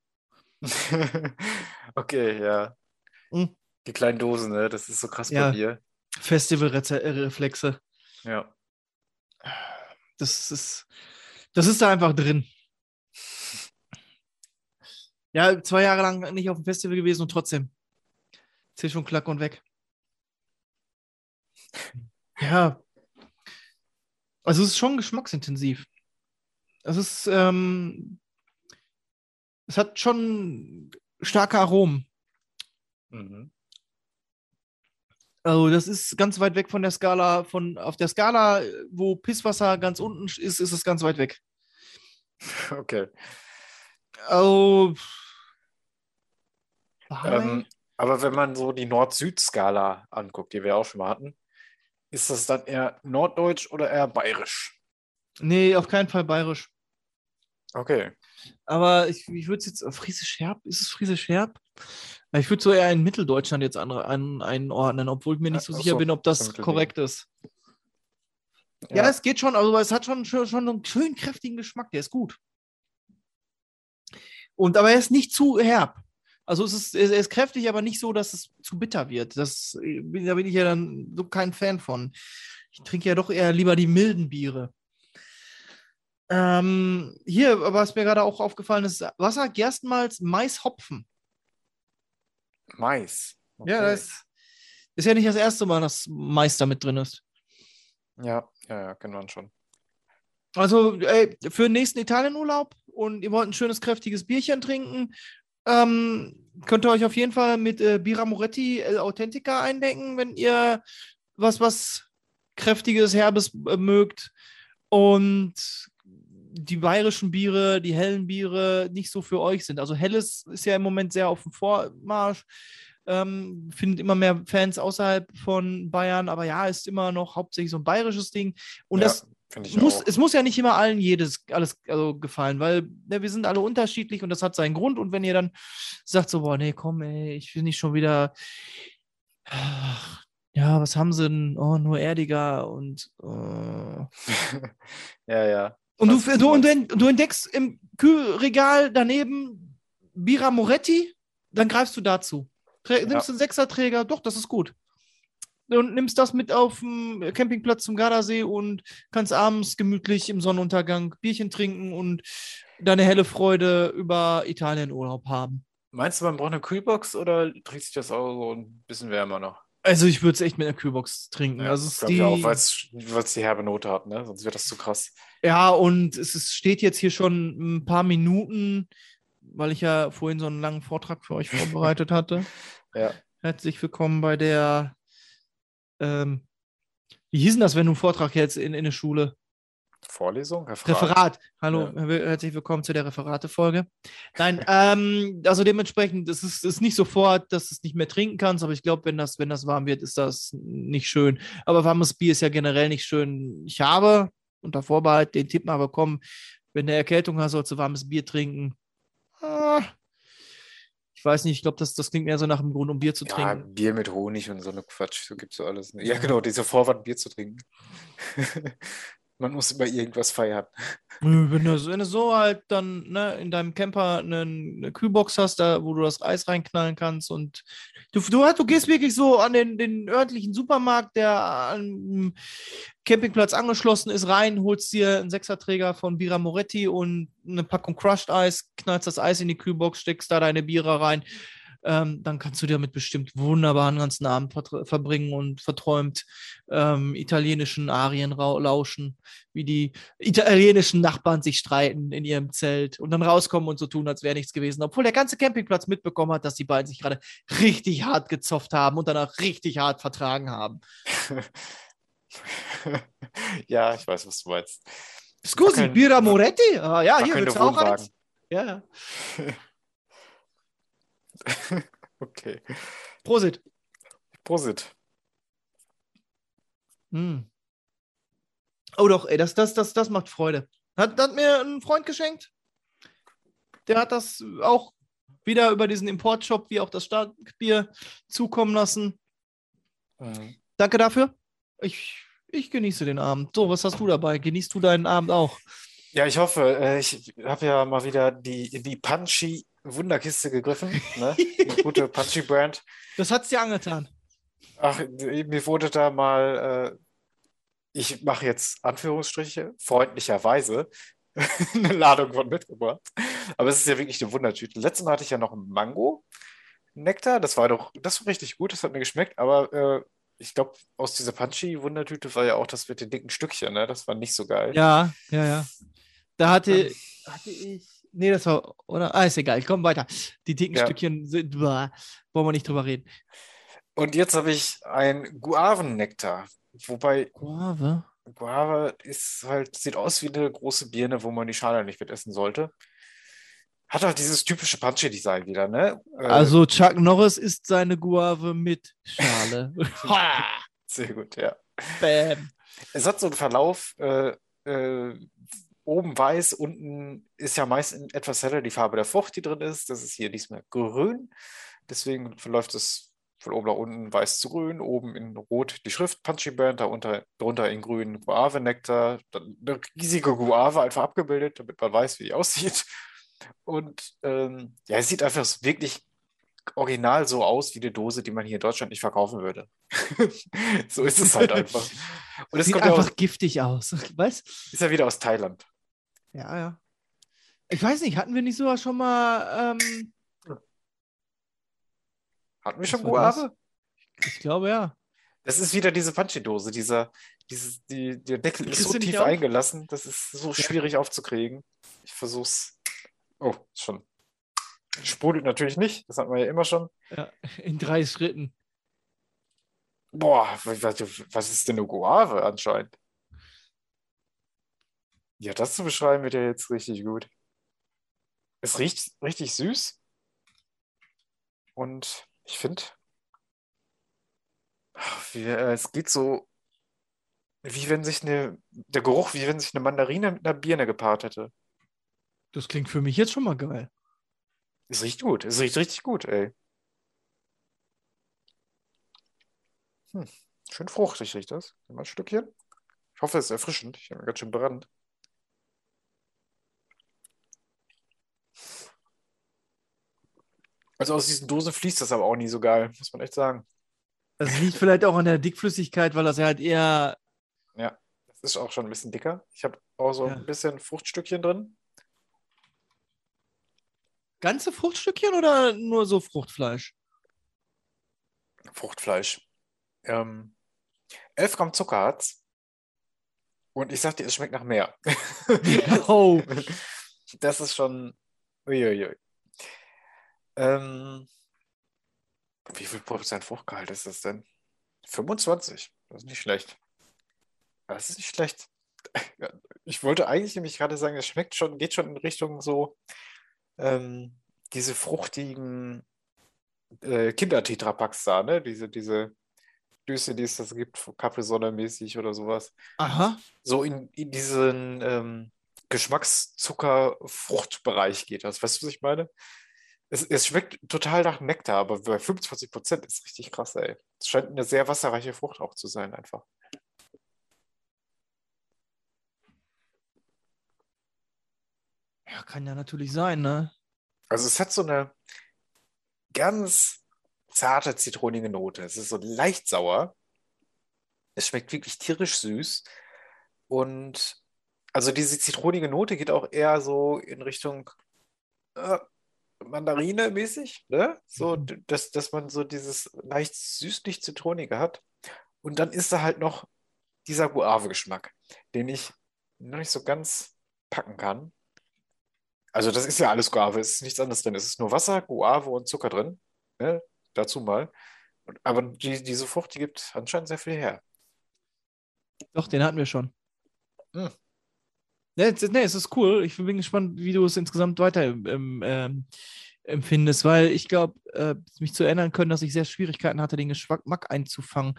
okay, ja. Mhm. Die kleinen Dosen, ne? Das ist so krass Ja. bei mir. Festivalreflexe. Ja. Das ist, das ist da einfach drin. Ja, zwei Jahre lang nicht auf dem Festival gewesen und trotzdem. Zisch und Klack und weg. Ja. Also es ist schon geschmacksintensiv. Es ist, ähm, es hat schon starke Aromen. Mhm. Also das ist ganz weit weg von der Skala, von auf der Skala, wo Pisswasser ganz unten ist, ist es ganz weit weg. Okay. Also. Ähm, aber wenn man so die Nord-Süd-Skala anguckt, die wir auch schon mal hatten, ist das dann eher norddeutsch oder eher bayerisch? nee, auf keinen Fall bayerisch. Okay. Aber ich, ich würde es jetzt. Friesisch Herb? Ist es Friesisch Herb? Ja, Ich würde so eher in Mitteldeutschland jetzt an, an, einordnen, obwohl ich mir nicht so Ach sicher so, bin, ob das korrekt ist. Ja. es geht schon, also es hat schon, schon, schon einen schön kräftigen Geschmack, der ist gut. Und aber er ist nicht zu herb. Also es ist, er ist kräftig, aber nicht so, dass es zu bitter wird. Das, bin- da bin ich ja dann so kein Fan von. Ich trinke ja doch eher lieber die milden Biere. Ähm, hier, was mir gerade auch aufgefallen ist, Wasser, Gerstenmalz, Mais, Hopfen. Mais. Ja, Okay. das ist ja nicht das erste Mal, dass Mais da mit drin ist. Ja, ja, ja, kennt man schon. Also ey, für den nächsten Italienurlaub und ihr wollt ein schönes, kräftiges Bierchen trinken, ähm, könnt ihr euch auf jeden Fall mit äh, Bira Moretti El Authentica eindecken, wenn ihr was, was kräftiges, herbes äh, mögt. Und die bayerischen Biere, die hellen Biere nicht so für euch sind. Also helles ist ja im Moment sehr auf dem Vormarsch. Ähm, findet immer mehr Fans außerhalb von Bayern, aber ja, ist immer noch hauptsächlich so ein bayerisches Ding. Und ja, das muss, es muss ja nicht immer allen jedes alles also gefallen, weil ne, wir sind alle unterschiedlich und das hat seinen Grund. Und wenn ihr dann sagt so, boah, nee, komm, ey, ich will nicht schon wieder, ach, ja, was haben sie denn? Oh, nur erdiger und äh. ja, ja. Und du, du du, entdeckst im Kühlregal daneben Bira Moretti, dann greifst du dazu. Trä nimmst einen Sechserträger, doch, das ist gut. Und nimmst das mit auf dem Campingplatz zum Gardasee und kannst abends gemütlich im Sonnenuntergang Bierchen trinken und deine helle Freude über Italien Urlaub haben. Meinst du, man braucht eine Kühlbox oder trinkt sich das auch so ein bisschen wärmer noch? Also ich würde es echt mit einer Kühlbox trinken. Ja, also es die, auch, weil es die herbe Note hat, ne? Sonst wäre das zu krass. Ja, und es steht jetzt hier schon ein paar Minuten, weil ich ja vorhin so einen langen Vortrag für euch vorbereitet hatte. Ja. Herzlich willkommen bei der, ähm, wie hieß denn das, wenn du einen Vortrag hältst in, in der Schule? Vorlesung? Referat? Referat. Hallo, Ja. her- herzlich willkommen zu der Referate-Folge. Nein, ähm, also dementsprechend, es ist, ist nicht sofort, dass du es nicht mehr trinken kannst, aber ich glaube, wenn das, wenn das warm wird, ist das nicht schön. Aber warmes Bier ist ja generell nicht schön. Ich habe unter Vorbehalt den Tipp mal bekommen, wenn du Erkältung hast, sollst du warmes Bier trinken. Ah, ich weiß nicht, ich glaube, das, das klingt mehr so nach einem Grund, um Bier zu Ja, trinken. Bier mit Honig und so eine Quatsch, so gibt's so alles. Ne? Ja, genau, dieser Vorwand, Bier zu trinken. Man muss über irgendwas feiern. Wenn du, wenn du so halt dann ne, in deinem Camper eine, eine Kühlbox hast, da, wo du das Eis reinknallen kannst und du, du, du gehst wirklich so an den, den örtlichen Supermarkt, der am Campingplatz angeschlossen ist, rein, holst dir einen Sechserträger von Bira Moretti und eine Packung Crushed Eis, knallst das Eis in die Kühlbox, steckst da deine Biere rein. Ähm, dann kannst du dir damit bestimmt wunderbar den ganzen Abend verbringen und verträumt ähm, italienischen Arien lauschen, wie die italienischen Nachbarn sich streiten in ihrem Zelt und dann rauskommen und so tun, als wäre nichts gewesen, obwohl der ganze Campingplatz mitbekommen hat, dass die beiden sich gerade richtig hart gezofft haben und danach richtig hart vertragen haben. ja, ich weiß, was du meinst. Scusi, Bira Moretti? Ah, ja, hier willst du auch eins? Ja, Okay. Prosit. Prosit. Hm. Oh doch, ey, das, das, das, das macht Freude. Hat, hat mir ein Freund geschenkt. Der hat das auch wieder über diesen Importshop wie auch das Starkbier zukommen lassen. Mhm. Danke dafür. Ich, ich genieße den Abend. So, was hast du dabei? Genießt du deinen Abend auch? Ja, ich hoffe, äh, ich habe ja mal wieder die, die Punchy Wunderkiste gegriffen. Ne? Die gute Punchy Brand. Das hat's dir angetan. Ach, mir wurde da mal, äh, ich mache jetzt Anführungsstriche, freundlicherweise eine Ladung von mitgebracht. Aber es ist ja wirklich eine Wundertüte. Letztes Mal hatte ich ja noch einen Mango-Nektar. Das war doch, das war richtig gut, das hat mir geschmeckt. Aber äh, ich glaube, aus dieser Punchy-Wundertüte war ja auch das mit den dicken Stückchen, ne? Das war nicht so geil. Ja, ja, ja. Da hatte, hatte ich. Nee, das war, oder? Ah, ist egal, komm weiter. Die dicken Ja. Stückchen sind, blah, wollen wir nicht drüber reden. Und jetzt habe ich ein Guavennektar. Wobei Guave? Guava ist halt, sieht aus wie eine große Birne, wo man die Schale nicht mit essen sollte. Hat halt dieses typische Punchy-Design wieder, ne? Äh, Also Chuck Norris isst seine Guave mit Schale. Ha, Sehr gut, ja. Bam. Es hat so einen Verlauf, äh, äh, oben weiß, unten ist ja meist etwas heller die Farbe der Frucht, die drin ist. Das ist hier diesmal grün. Deswegen verläuft es von oben nach unten weiß zu grün, oben in rot die Schrift Punchy Brand, darunter, darunter in grün Guave-Nektar, dann eine riesige Guave einfach abgebildet, damit man weiß, wie die aussieht. Und ähm, ja, es sieht einfach wirklich original so aus wie eine Dose, die man hier in Deutschland nicht verkaufen würde. so ist es halt einfach. Und es Sieht kommt ja aus, einfach giftig aus. Weißt ist ja wieder aus Thailand. Ja, ja. Ich weiß nicht, hatten wir nicht sogar schon mal. Ähm, Hatten wir schon? Guave? ich glaube ja. Das ist wieder diese Punchy-Dose. Dieser, dieses, die, der Deckel ist so tief auf? eingelassen, das ist so schwierig aufzukriegen. Ich versuch's. Oh, schon. Sprudelt natürlich nicht, das hatten wir ja immer schon. ja. In drei Schritten. Boah, was, was ist denn eine Guave anscheinend? Ja, das zu beschreiben wird ja jetzt richtig gut. Es riecht richtig süß. Und ich finde, äh, es geht so, wie wenn sich eine, der Geruch, wie wenn sich eine Mandarine mit einer Birne gepaart hätte. Das klingt für mich jetzt schon mal geil. Es riecht gut, es riecht richtig gut, ey. Hm, schön fruchtig riecht das. Mal ein Stückchen. Ich hoffe, es ist erfrischend. Ich habe mir ganz schön brennt. Also aus diesen Dosen fließt das aber auch nie so geil, muss man echt sagen. Das liegt vielleicht auch an der Dickflüssigkeit, weil das ja halt eher. Ja, das ist auch schon ein bisschen dicker. Ich habe auch so Ja. ein bisschen Fruchtstückchen drin. Ganze Fruchtstückchen oder nur so Fruchtfleisch? Fruchtfleisch. Ähm, 11 Gramm Zucker hat's. Und ich sag dir, es schmeckt nach mehr. Oh. Das ist schon. Uiuiui. Ähm, wie viel Prozent Fruchtgehalt ist das denn? 25. Das ist nicht schlecht. Das ist nicht schlecht. Ich wollte eigentlich nämlich gerade sagen, es schmeckt schon, geht schon in Richtung so ähm, diese fruchtigen äh, Kinder-Tetrapacks da, ne? Diese, diese Düse, die es das gibt, Capri-Sonne-mäßig oder sowas. Aha. So in, in diesen ähm, Geschmackszucker-Fruchtbereich geht das. Weißt du, was ich meine? Es, es schmeckt total nach Nektar, aber bei 25 Prozent ist richtig krass, ey. Es scheint eine sehr wasserreiche Frucht auch zu sein, einfach. Ja, kann ja natürlich sein, ne? Also es hat so eine ganz zarte zitronige Note. Es ist so leicht sauer. Es schmeckt wirklich tierisch süß. Und also diese zitronige Note geht auch eher so in Richtung äh, Mandarine mäßig, ne? So, d- dass, dass man so dieses leicht süßlich-zitronige hat. Und dann ist da halt noch dieser Guave-Geschmack, den ich noch nicht so ganz packen kann. Also das ist ja alles Guave, es ist nichts anderes drin. Es ist nur Wasser, Guave und Zucker drin. Ne? Dazu mal. Aber die, diese Frucht, die gibt anscheinend sehr viel her. Doch, den hatten wir schon. Hm. Ne, es- ne, es ist cool. Ich bin gespannt, wie du es insgesamt weiter ähm, ähm, empfindest, weil ich glaube, äh, mich zu erinnern können, dass ich sehr Schwierigkeiten hatte, den Geschmack einzufangen.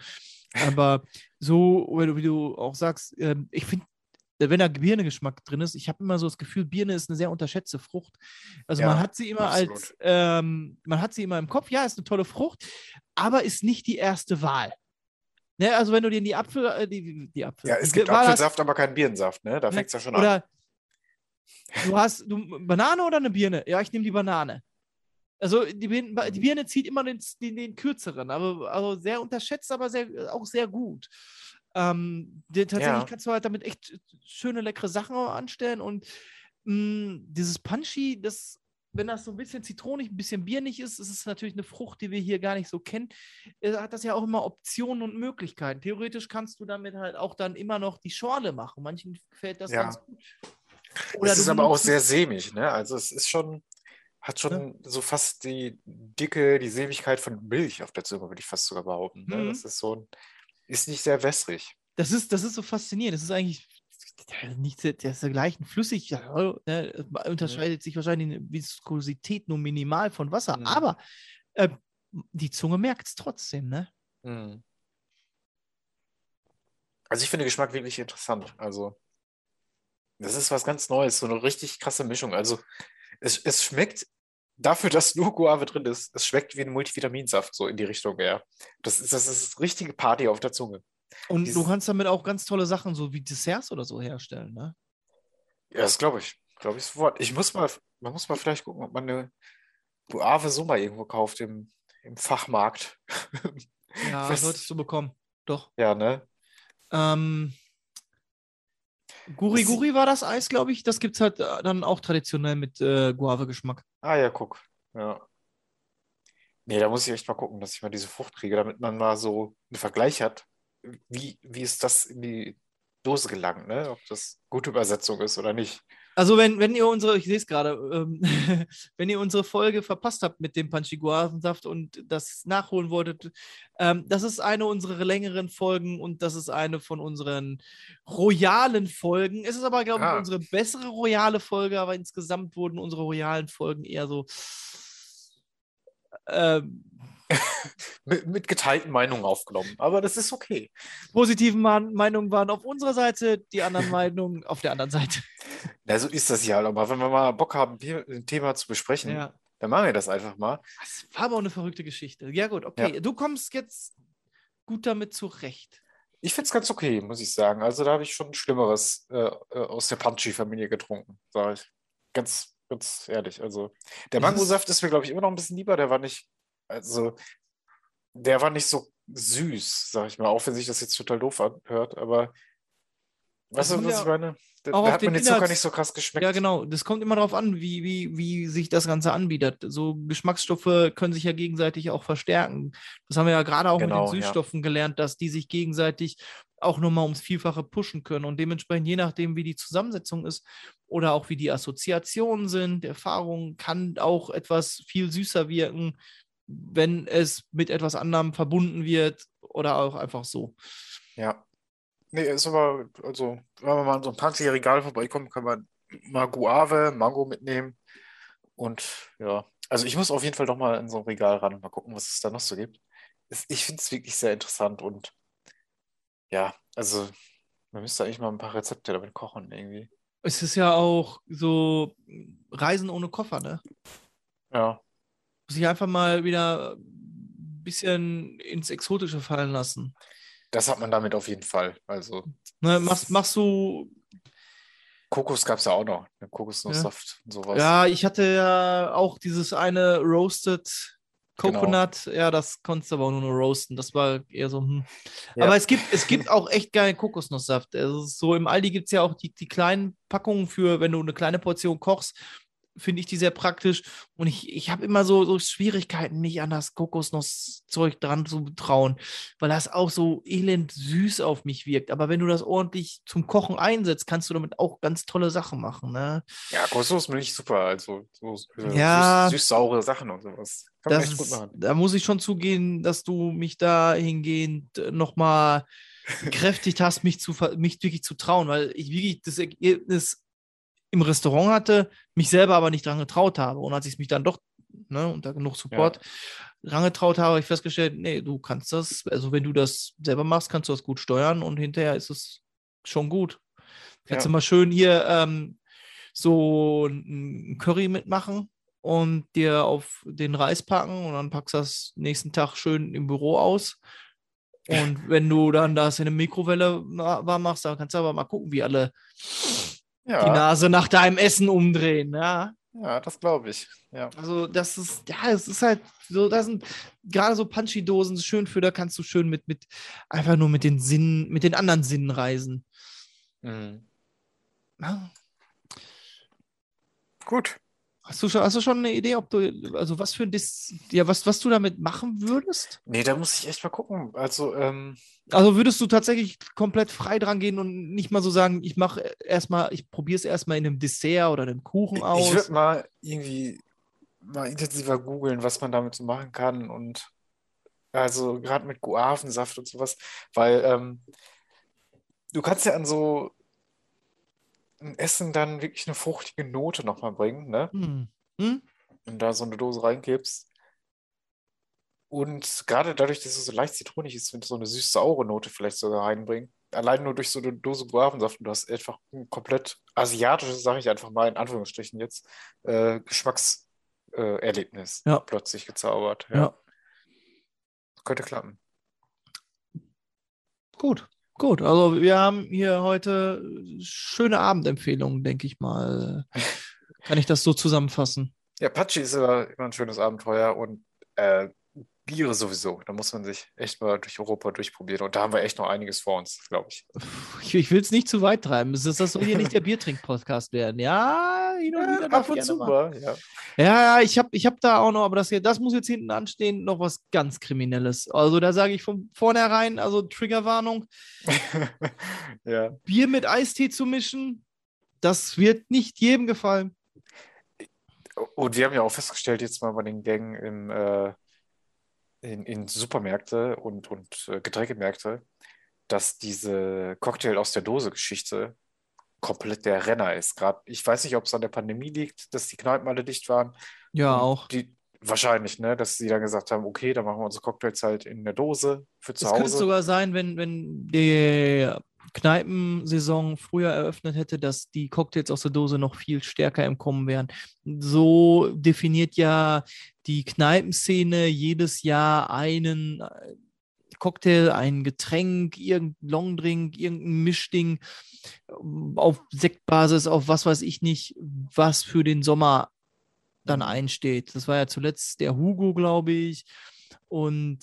Aber so, wie du, wie du auch sagst, ähm, ich finde, wenn da Birne-Geschmack drin ist, ich habe immer so das Gefühl, Birne ist eine sehr unterschätzte Frucht. Also Ja, man hat sie immer als, absolut. ähm, man hat sie immer im Kopf, ja, ist eine tolle Frucht, aber ist nicht die erste Wahl. Ne, also wenn du dir die Apfel, äh, die, die Apfel, Ja, es gibt hast- Apfelsaft, aber keinen Birnensaft, ne? Da fängt es ja schon an. oder du hast du, Banane oder eine Birne? Ja, ich nehme die Banane. Also die Birne, die Birne zieht immer den, den, den kürzeren, aber also sehr unterschätzt, aber sehr, auch sehr gut. Ähm, die, tatsächlich Ja. kannst du halt damit echt schöne, leckere Sachen anstellen und mh, dieses Punchy, das, wenn das so ein bisschen zitronig, ein bisschen birnig ist, ist es natürlich eine Frucht, die wir hier gar nicht so kennen, äh, hat das ja auch immer Optionen und Möglichkeiten. Theoretisch kannst du damit halt auch dann immer noch die Schorle machen. Manchen gefällt das Ja. ganz gut. es du ist aber auch sehr es- sämig, ne? Also es ist schon, hat schon so fast die Dicke, die Sämigkeit von Milch auf der Zunge, würde ich fast sogar behaupten. Ne? Mhm. Das ist so ein, ist nicht sehr wässrig. Das ist, das ist so faszinierend. Das ist eigentlich nicht der, ist der gleichen flüssig. Ja, ne, es unterscheidet sich wahrscheinlich in Viskosität nur minimal von Wasser, Mhm. aber äh, die Zunge merkt es trotzdem, ne? Mhm. Also ich finde Geschmack wirklich interessant. Also das ist was ganz Neues, so eine richtig krasse Mischung. Also es, es schmeckt dafür, dass nur Guave drin ist, es schmeckt wie ein Multivitaminsaft, so in die Richtung, ja. Das ist, das ist richtige Party auf der Zunge. Und du kannst damit auch ganz tolle Sachen, so wie Desserts oder so herstellen, ne? Ja, das glaube ich. Glaube ich sofort. Ich muss mal, man muss mal vielleicht gucken, ob man eine Guave so mal irgendwo kauft im, im Fachmarkt. Ja, Was- solltest du bekommen. Doch. Ja, ne? Ähm, Guri Guri war das Eis, glaube ich. Das gibt es halt äh, dann auch traditionell mit äh, Guave-Geschmack. Ah ja, guck. Ja. Nee, da muss ich echt mal gucken, dass ich mal diese Frucht kriege, damit man mal so einen Vergleich hat, wie, wie ist das in die Dose gelangt, ne? Ob das gute Übersetzung ist oder nicht. Also wenn, wenn ihr unsere, ich sehe es gerade, ähm, wenn ihr unsere Folge verpasst habt mit dem Panchiguavensaft und das nachholen wolltet, ähm, das ist eine unserer längeren Folgen und das ist eine von unseren royalen Folgen. Es ist aber, glaube ich, Ah. unsere bessere royale Folge, aber insgesamt wurden unsere royalen Folgen eher so ähm, Mit, mit geteilten Meinungen aufgenommen. Aber das ist okay. positiven Meinungen waren auf unserer Seite, die anderen Meinungen auf der anderen Seite. Na, so ist das ja. Aber wenn wir mal Bock haben, ein Thema zu besprechen, Ja. dann machen wir das einfach mal. Das war aber auch eine verrückte Geschichte. Ja, gut, okay. Du kommst jetzt gut damit zurecht. Ich finde es ganz okay, muss ich sagen. Also da habe ich schon Schlimmeres äh, äh, aus der Punchy-Familie getrunken, sage ich. Ganz Ganz ehrlich. Also, der Mangosaft ist mir, glaube ich, immer noch ein bisschen lieber. Der war nicht, also, der war nicht so süß, sag ich mal, auch wenn sich das jetzt total doof anhört, aber weißt du, was ja ich meine? Da, da hat mir den den Zucker nicht so krass geschmeckt. Ja, genau. Das kommt immer darauf an, wie, wie, wie sich das Ganze anbietet. So Geschmacksstoffe können sich ja gegenseitig auch verstärken. Das haben wir ja gerade auch Genau, mit den ja. Süßstoffen gelernt, dass die sich gegenseitig auch nochmal ums Vielfache pushen können. Und dementsprechend, je nachdem, wie die Zusammensetzung ist oder auch wie die Assoziationen sind, Erfahrung, kann auch etwas viel süßer wirken, wenn es mit etwas anderem verbunden wird oder auch einfach so. Ja. Nee, ist aber, also, wenn man mal an so ein Panzi-Regal vorbeikommt, kann man mal Guave, Mango mitnehmen. Und ja, also ich muss auf jeden Fall doch mal in so ein Regal ran und mal gucken, was es da noch so gibt. Ich finde es wirklich sehr interessant und ja, also man müsste eigentlich mal ein paar Rezepte damit kochen irgendwie. Es ist ja auch so Reisen ohne Koffer, ne? Ja, sich einfach mal wieder ein bisschen ins Exotische fallen lassen. das hat man damit auf jeden Fall. Also Ne, machst, machst du, Kokos gab es ja auch noch, ne? Kokosnusssaft und sowas. ja, ich hatte ja auch dieses eine Roasted Genau. Coconut, ja, das konntest du aber auch nur roasten. Das war eher so, hm. Ja. Aber es gibt, es gibt auch echt geilen Kokosnusssaft. Also so im Aldi gibt es ja auch die, die kleinen Packungen für, wenn du eine kleine Portion kochst, finde ich die sehr praktisch. Und ich, ich habe immer so, so Schwierigkeiten, mich an das Kokosnusszeug dran zu trauen, weil das auch so elend süß auf mich wirkt. Aber wenn du das ordentlich zum Kochen einsetzt, kannst du damit auch ganz tolle Sachen machen. Ne? Ja, Kokosnussmilch super. Also so äh, Ja. süß, süß-saure Sachen und sowas. Kann man Das echt gut machen. da muss ich schon zugehen, dass du mich dahingehend nochmal gekräftigt hast, mich, zu, mich wirklich zu trauen, weil ich wirklich das Ergebnis im Restaurant hatte, mich selber aber nicht dran getraut habe. Und als ich mich dann doch, ne, unter genug Support dran getraut habe, habe ich festgestellt, nee, du kannst das, also wenn du das selber machst, kannst du das gut steuern und hinterher ist es schon gut. Kannst Ja. du mal schön hier ähm, so ein Curry mitmachen und dir auf den Reis packen und dann packst du das nächsten Tag schön im Büro aus. Und wenn du dann das in der Mikrowelle warm machst, dann kannst du aber mal gucken, wie alle die Ja, Nase nach deinem Essen umdrehen. Ja, ja, das glaube ich. Ja. also das ist, ja, es ist halt so, das sind gerade so Punchy-Dosen schön für, da kannst du schön mit, mit, einfach nur mit den Sinnen, mit den anderen Sinnen reisen. Mhm. Ja. Gut. Hast du schon, hast du schon eine Idee, ob du, also was für ein Dis, ja, was, was du damit machen würdest? Nee, da muss ich echt mal gucken. Also, ähm, Also würdest du tatsächlich komplett frei dran gehen und nicht mal so sagen, ich mache erstmal, ich probiere es erstmal in einem Dessert oder einem Kuchen ich aus? würde mal irgendwie mal intensiver googeln, was man damit so machen kann. Und also gerade mit Guavensaft und sowas, weil ähm, du kannst ja an so ein Essen dann wirklich eine fruchtige Note nochmal bringen, ne? Hm. Hm? und da so eine Dose reingibst. Und gerade dadurch, dass es so leicht zitronig ist, wird so eine süß-saure Note vielleicht sogar reinbringen. Allein nur durch so eine Dose Guavensaft und du hast einfach ein komplett asiatisches, sage ich einfach mal in Anführungsstrichen jetzt, äh, Geschmackserlebnis äh, Ja. plötzlich gezaubert. Ja. Ja. Könnte klappen. Gut, gut. Also wir haben hier heute schöne Abendempfehlungen, denke ich mal. Kann ich das so zusammenfassen? Ja, Patschi ist immer, immer ein schönes Abenteuer und äh, Biere sowieso. Da muss man sich echt mal durch Europa durchprobieren. Und da haben wir echt noch einiges vor uns, glaube ich. Ich, ich will es nicht zu weit treiben. Das, das soll hier nicht der Biertrink-Podcast werden. Ja, hin und wieder darf Ab und zu mal. ja. Ja, ja, ich habe ich hab da auch noch, aber das hier, das muss jetzt hinten anstehen, noch was ganz Kriminelles. Also da sage ich von vornherein, also Triggerwarnung, Ja. Bier mit Eistee zu mischen, das wird nicht jedem gefallen. Und wir haben ja auch festgestellt, jetzt mal bei den Gängen im, äh, in, in Supermärkte und, und äh, Getränkemärkte, dass diese Cocktail aus der Dose-Geschichte komplett der Renner ist. Gerade, ich weiß nicht, ob es an der Pandemie liegt, dass die Kneipen alle dicht waren. Ja, auch. Die, wahrscheinlich, ne, dass sie dann gesagt haben, okay, dann machen wir unsere Cocktails halt in der Dose für zu Es könnte Hause. sogar sein, wenn, wenn die Kneipensaison früher eröffnet hätte, dass die Cocktails aus der Dose noch viel stärker im Kommen wären. So definiert ja die Kneipenszene jedes Jahr einen äh, Cocktail, ein Getränk, irgendein Longdrink, irgendein Mischding ähm, auf Sektbasis, auf was weiß ich nicht, was für den Sommer dann einsteht. Das war ja zuletzt der Hugo, glaube ich. Und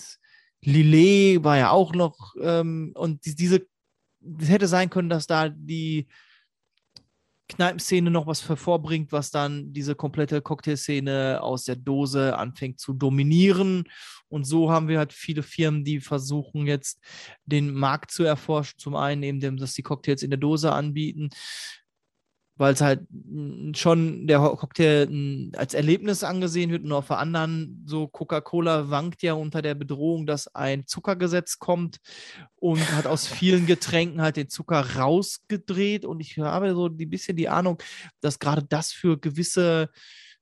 Lillet war ja auch noch. Ähm, und die, diese, es hätte sein können, dass da die Kneipenszene noch was hervorbringt, was dann diese komplette Cocktailszene aus der Dose anfängt zu dominieren. Und so haben wir halt viele Firmen, die versuchen jetzt den Markt zu erforschen. Zum einen eben, dass die Cocktails in der Dose anbieten, weil es halt schon der Cocktail als Erlebnis angesehen wird und auf der anderen so Coca-Cola wankt ja unter der Bedrohung, dass ein Zuckergesetz kommt und hat aus vielen Getränken halt den Zucker rausgedreht und ich habe so ein bisschen die Ahnung, dass gerade das für gewisse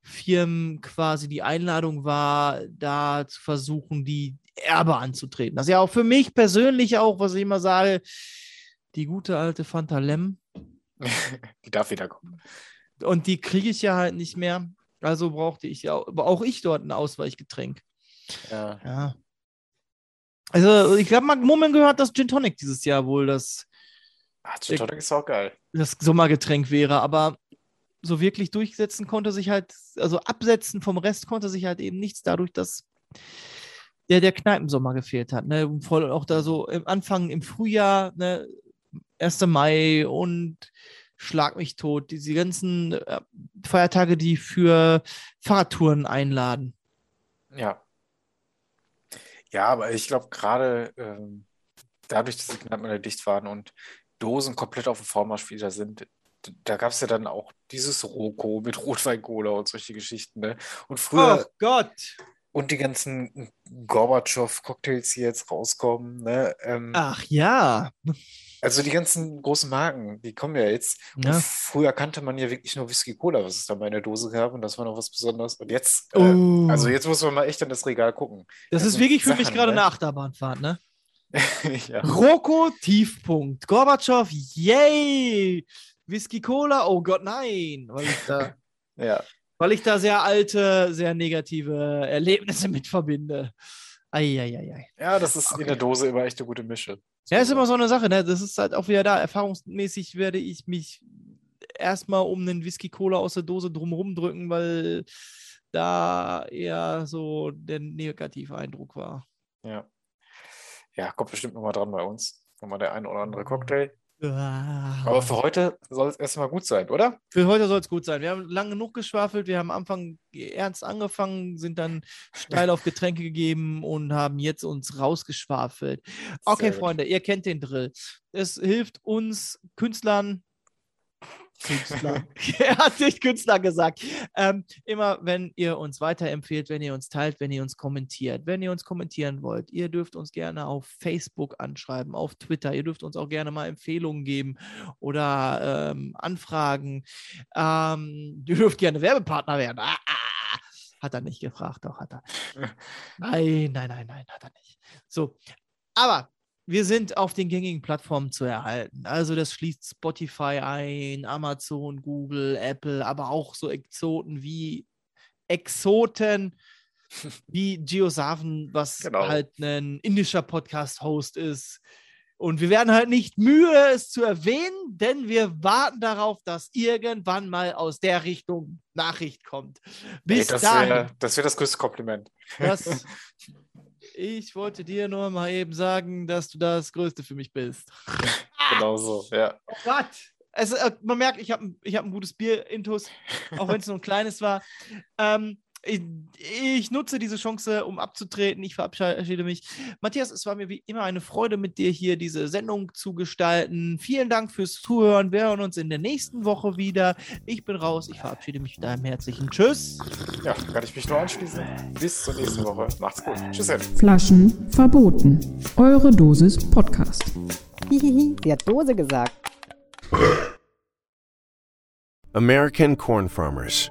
Firmen quasi die Einladung war, da zu versuchen, die Erbe anzutreten. Das ist ja auch für mich persönlich auch, was ich immer sage, die gute alte Fanta Lem die darf wiederkommen. Und die kriege ich ja halt nicht mehr. Also brauchte ich ja auch ich dort ein Ausweichgetränk. Ja. ja. Also, ich habe mal Murmeln gehört, dass Gin Tonic dieses Jahr wohl das, Ach, Gin Tonic ist auch geil. das Sommergetränk wäre, aber so wirklich durchsetzen konnte sich halt, also absetzen vom Rest konnte sich halt eben nichts, dadurch, dass der, der Kneipensommer gefehlt hat. Ne? Voll auch da so im Anfang im Frühjahr, ne? 1. Mai und Schlag mich tot, diese ganzen äh, Feiertage, die für Fahrradtouren einladen. Ja. Ja, aber ich glaube gerade ähm, dadurch, dass die Kneipen dicht waren und Dosen komplett auf dem Vormarsch wieder sind, da gab es ja dann auch dieses Roko mit Rotweincola und solche Geschichten. Ne? Und früher. Oh Gott! Und die ganzen Gorbatschow-Cocktails, die jetzt rauskommen. Ne? Ähm, Ach ja. Also die ganzen großen Marken, die kommen ja jetzt. Ja. früher kannte man ja wirklich nur Whisky Cola, was es da mal in der Dose gab und das war noch was Besonderes. Und jetzt, äh, Oh. also jetzt muss man mal echt an das Regal gucken. Das Das ist wirklich für mich Sachen, gerade ne? eine Achterbahnfahrt, ne? ja. Roko Tiefpunkt. Gorbatschow, yay! Whisky Cola, oh Gott, nein! Weil ich da, ja. weil ich da sehr alte, sehr negative Erlebnisse mit verbinde. Eieiei. ja, das ist in Okay. der Dose immer echt eine gute Mische. Ja, ist immer so eine Sache, ne? Das ist halt auch wieder da. Erfahrungsmäßig werde ich mich erstmal um einen Whisky Cola aus der Dose drumherum drücken, weil da eher so der negative Eindruck war. Ja. Ja, kommt bestimmt nochmal dran bei uns. Nochmal der ein oder andere Cocktail. Aber für heute soll es erstmal gut sein, oder? Für heute soll es gut sein. Wir haben lang genug geschwafelt. Wir haben am Anfang ernst angefangen, sind dann steil auf Getränke gegeben und haben jetzt uns rausgeschwafelt. Okay. Freunde, ihr kennt den Drill. Es hilft uns Künstlern. Künstler. er hat nicht Künstler gesagt. Ähm, immer, wenn ihr uns weiterempfehlt, wenn ihr uns teilt, wenn ihr uns kommentiert, wenn ihr uns kommentieren wollt, ihr dürft uns gerne auf Facebook anschreiben, auf Twitter. Ihr dürft uns auch gerne mal Empfehlungen geben oder ähm, Anfragen. Ähm, ihr dürft gerne Werbepartner werden. Ah, ah, hat er nicht gefragt, doch hat er. Nein, nein, nein, nein, hat er nicht. So, aber wir sind auf den gängigen Plattformen zu erhalten. Also das schließt Spotify ein, Amazon, Google, Apple, aber auch so Exoten wie Exoten wie Geosaven, was Genau. halt ein indischer Podcast-Host ist. Und wir werden halt nicht mühe, es zu erwähnen, denn wir warten darauf, dass irgendwann mal aus der Richtung Nachricht kommt. Bis das dahin. wäre das, wär das größte Kompliment. Das, ich wollte dir nur mal eben sagen, dass du das Größte für mich bist. Genau so, ja. Oh Gott! Es, äh, man merkt, ich habe ich hab ein gutes Bier intus, auch wenn es nur ein kleines war. Ähm, ich, ich nutze diese Chance, um abzutreten. Ich verabschiede mich. Matthias, es war mir wie immer eine Freude, mit dir hier diese Sendung zu gestalten. Vielen Dank fürs Zuhören. Wir hören uns in der nächsten Woche wieder. Ich bin raus. Ich verabschiede mich mit einem herzlichen Tschüss. Ja, kann ich mich nur anschließen. Bis zur nächsten Woche. Macht's gut. Tschüss. Flaschen verboten. Eure Dosis Podcast. Hihihi, sie hat Dose gesagt. American corn farmers.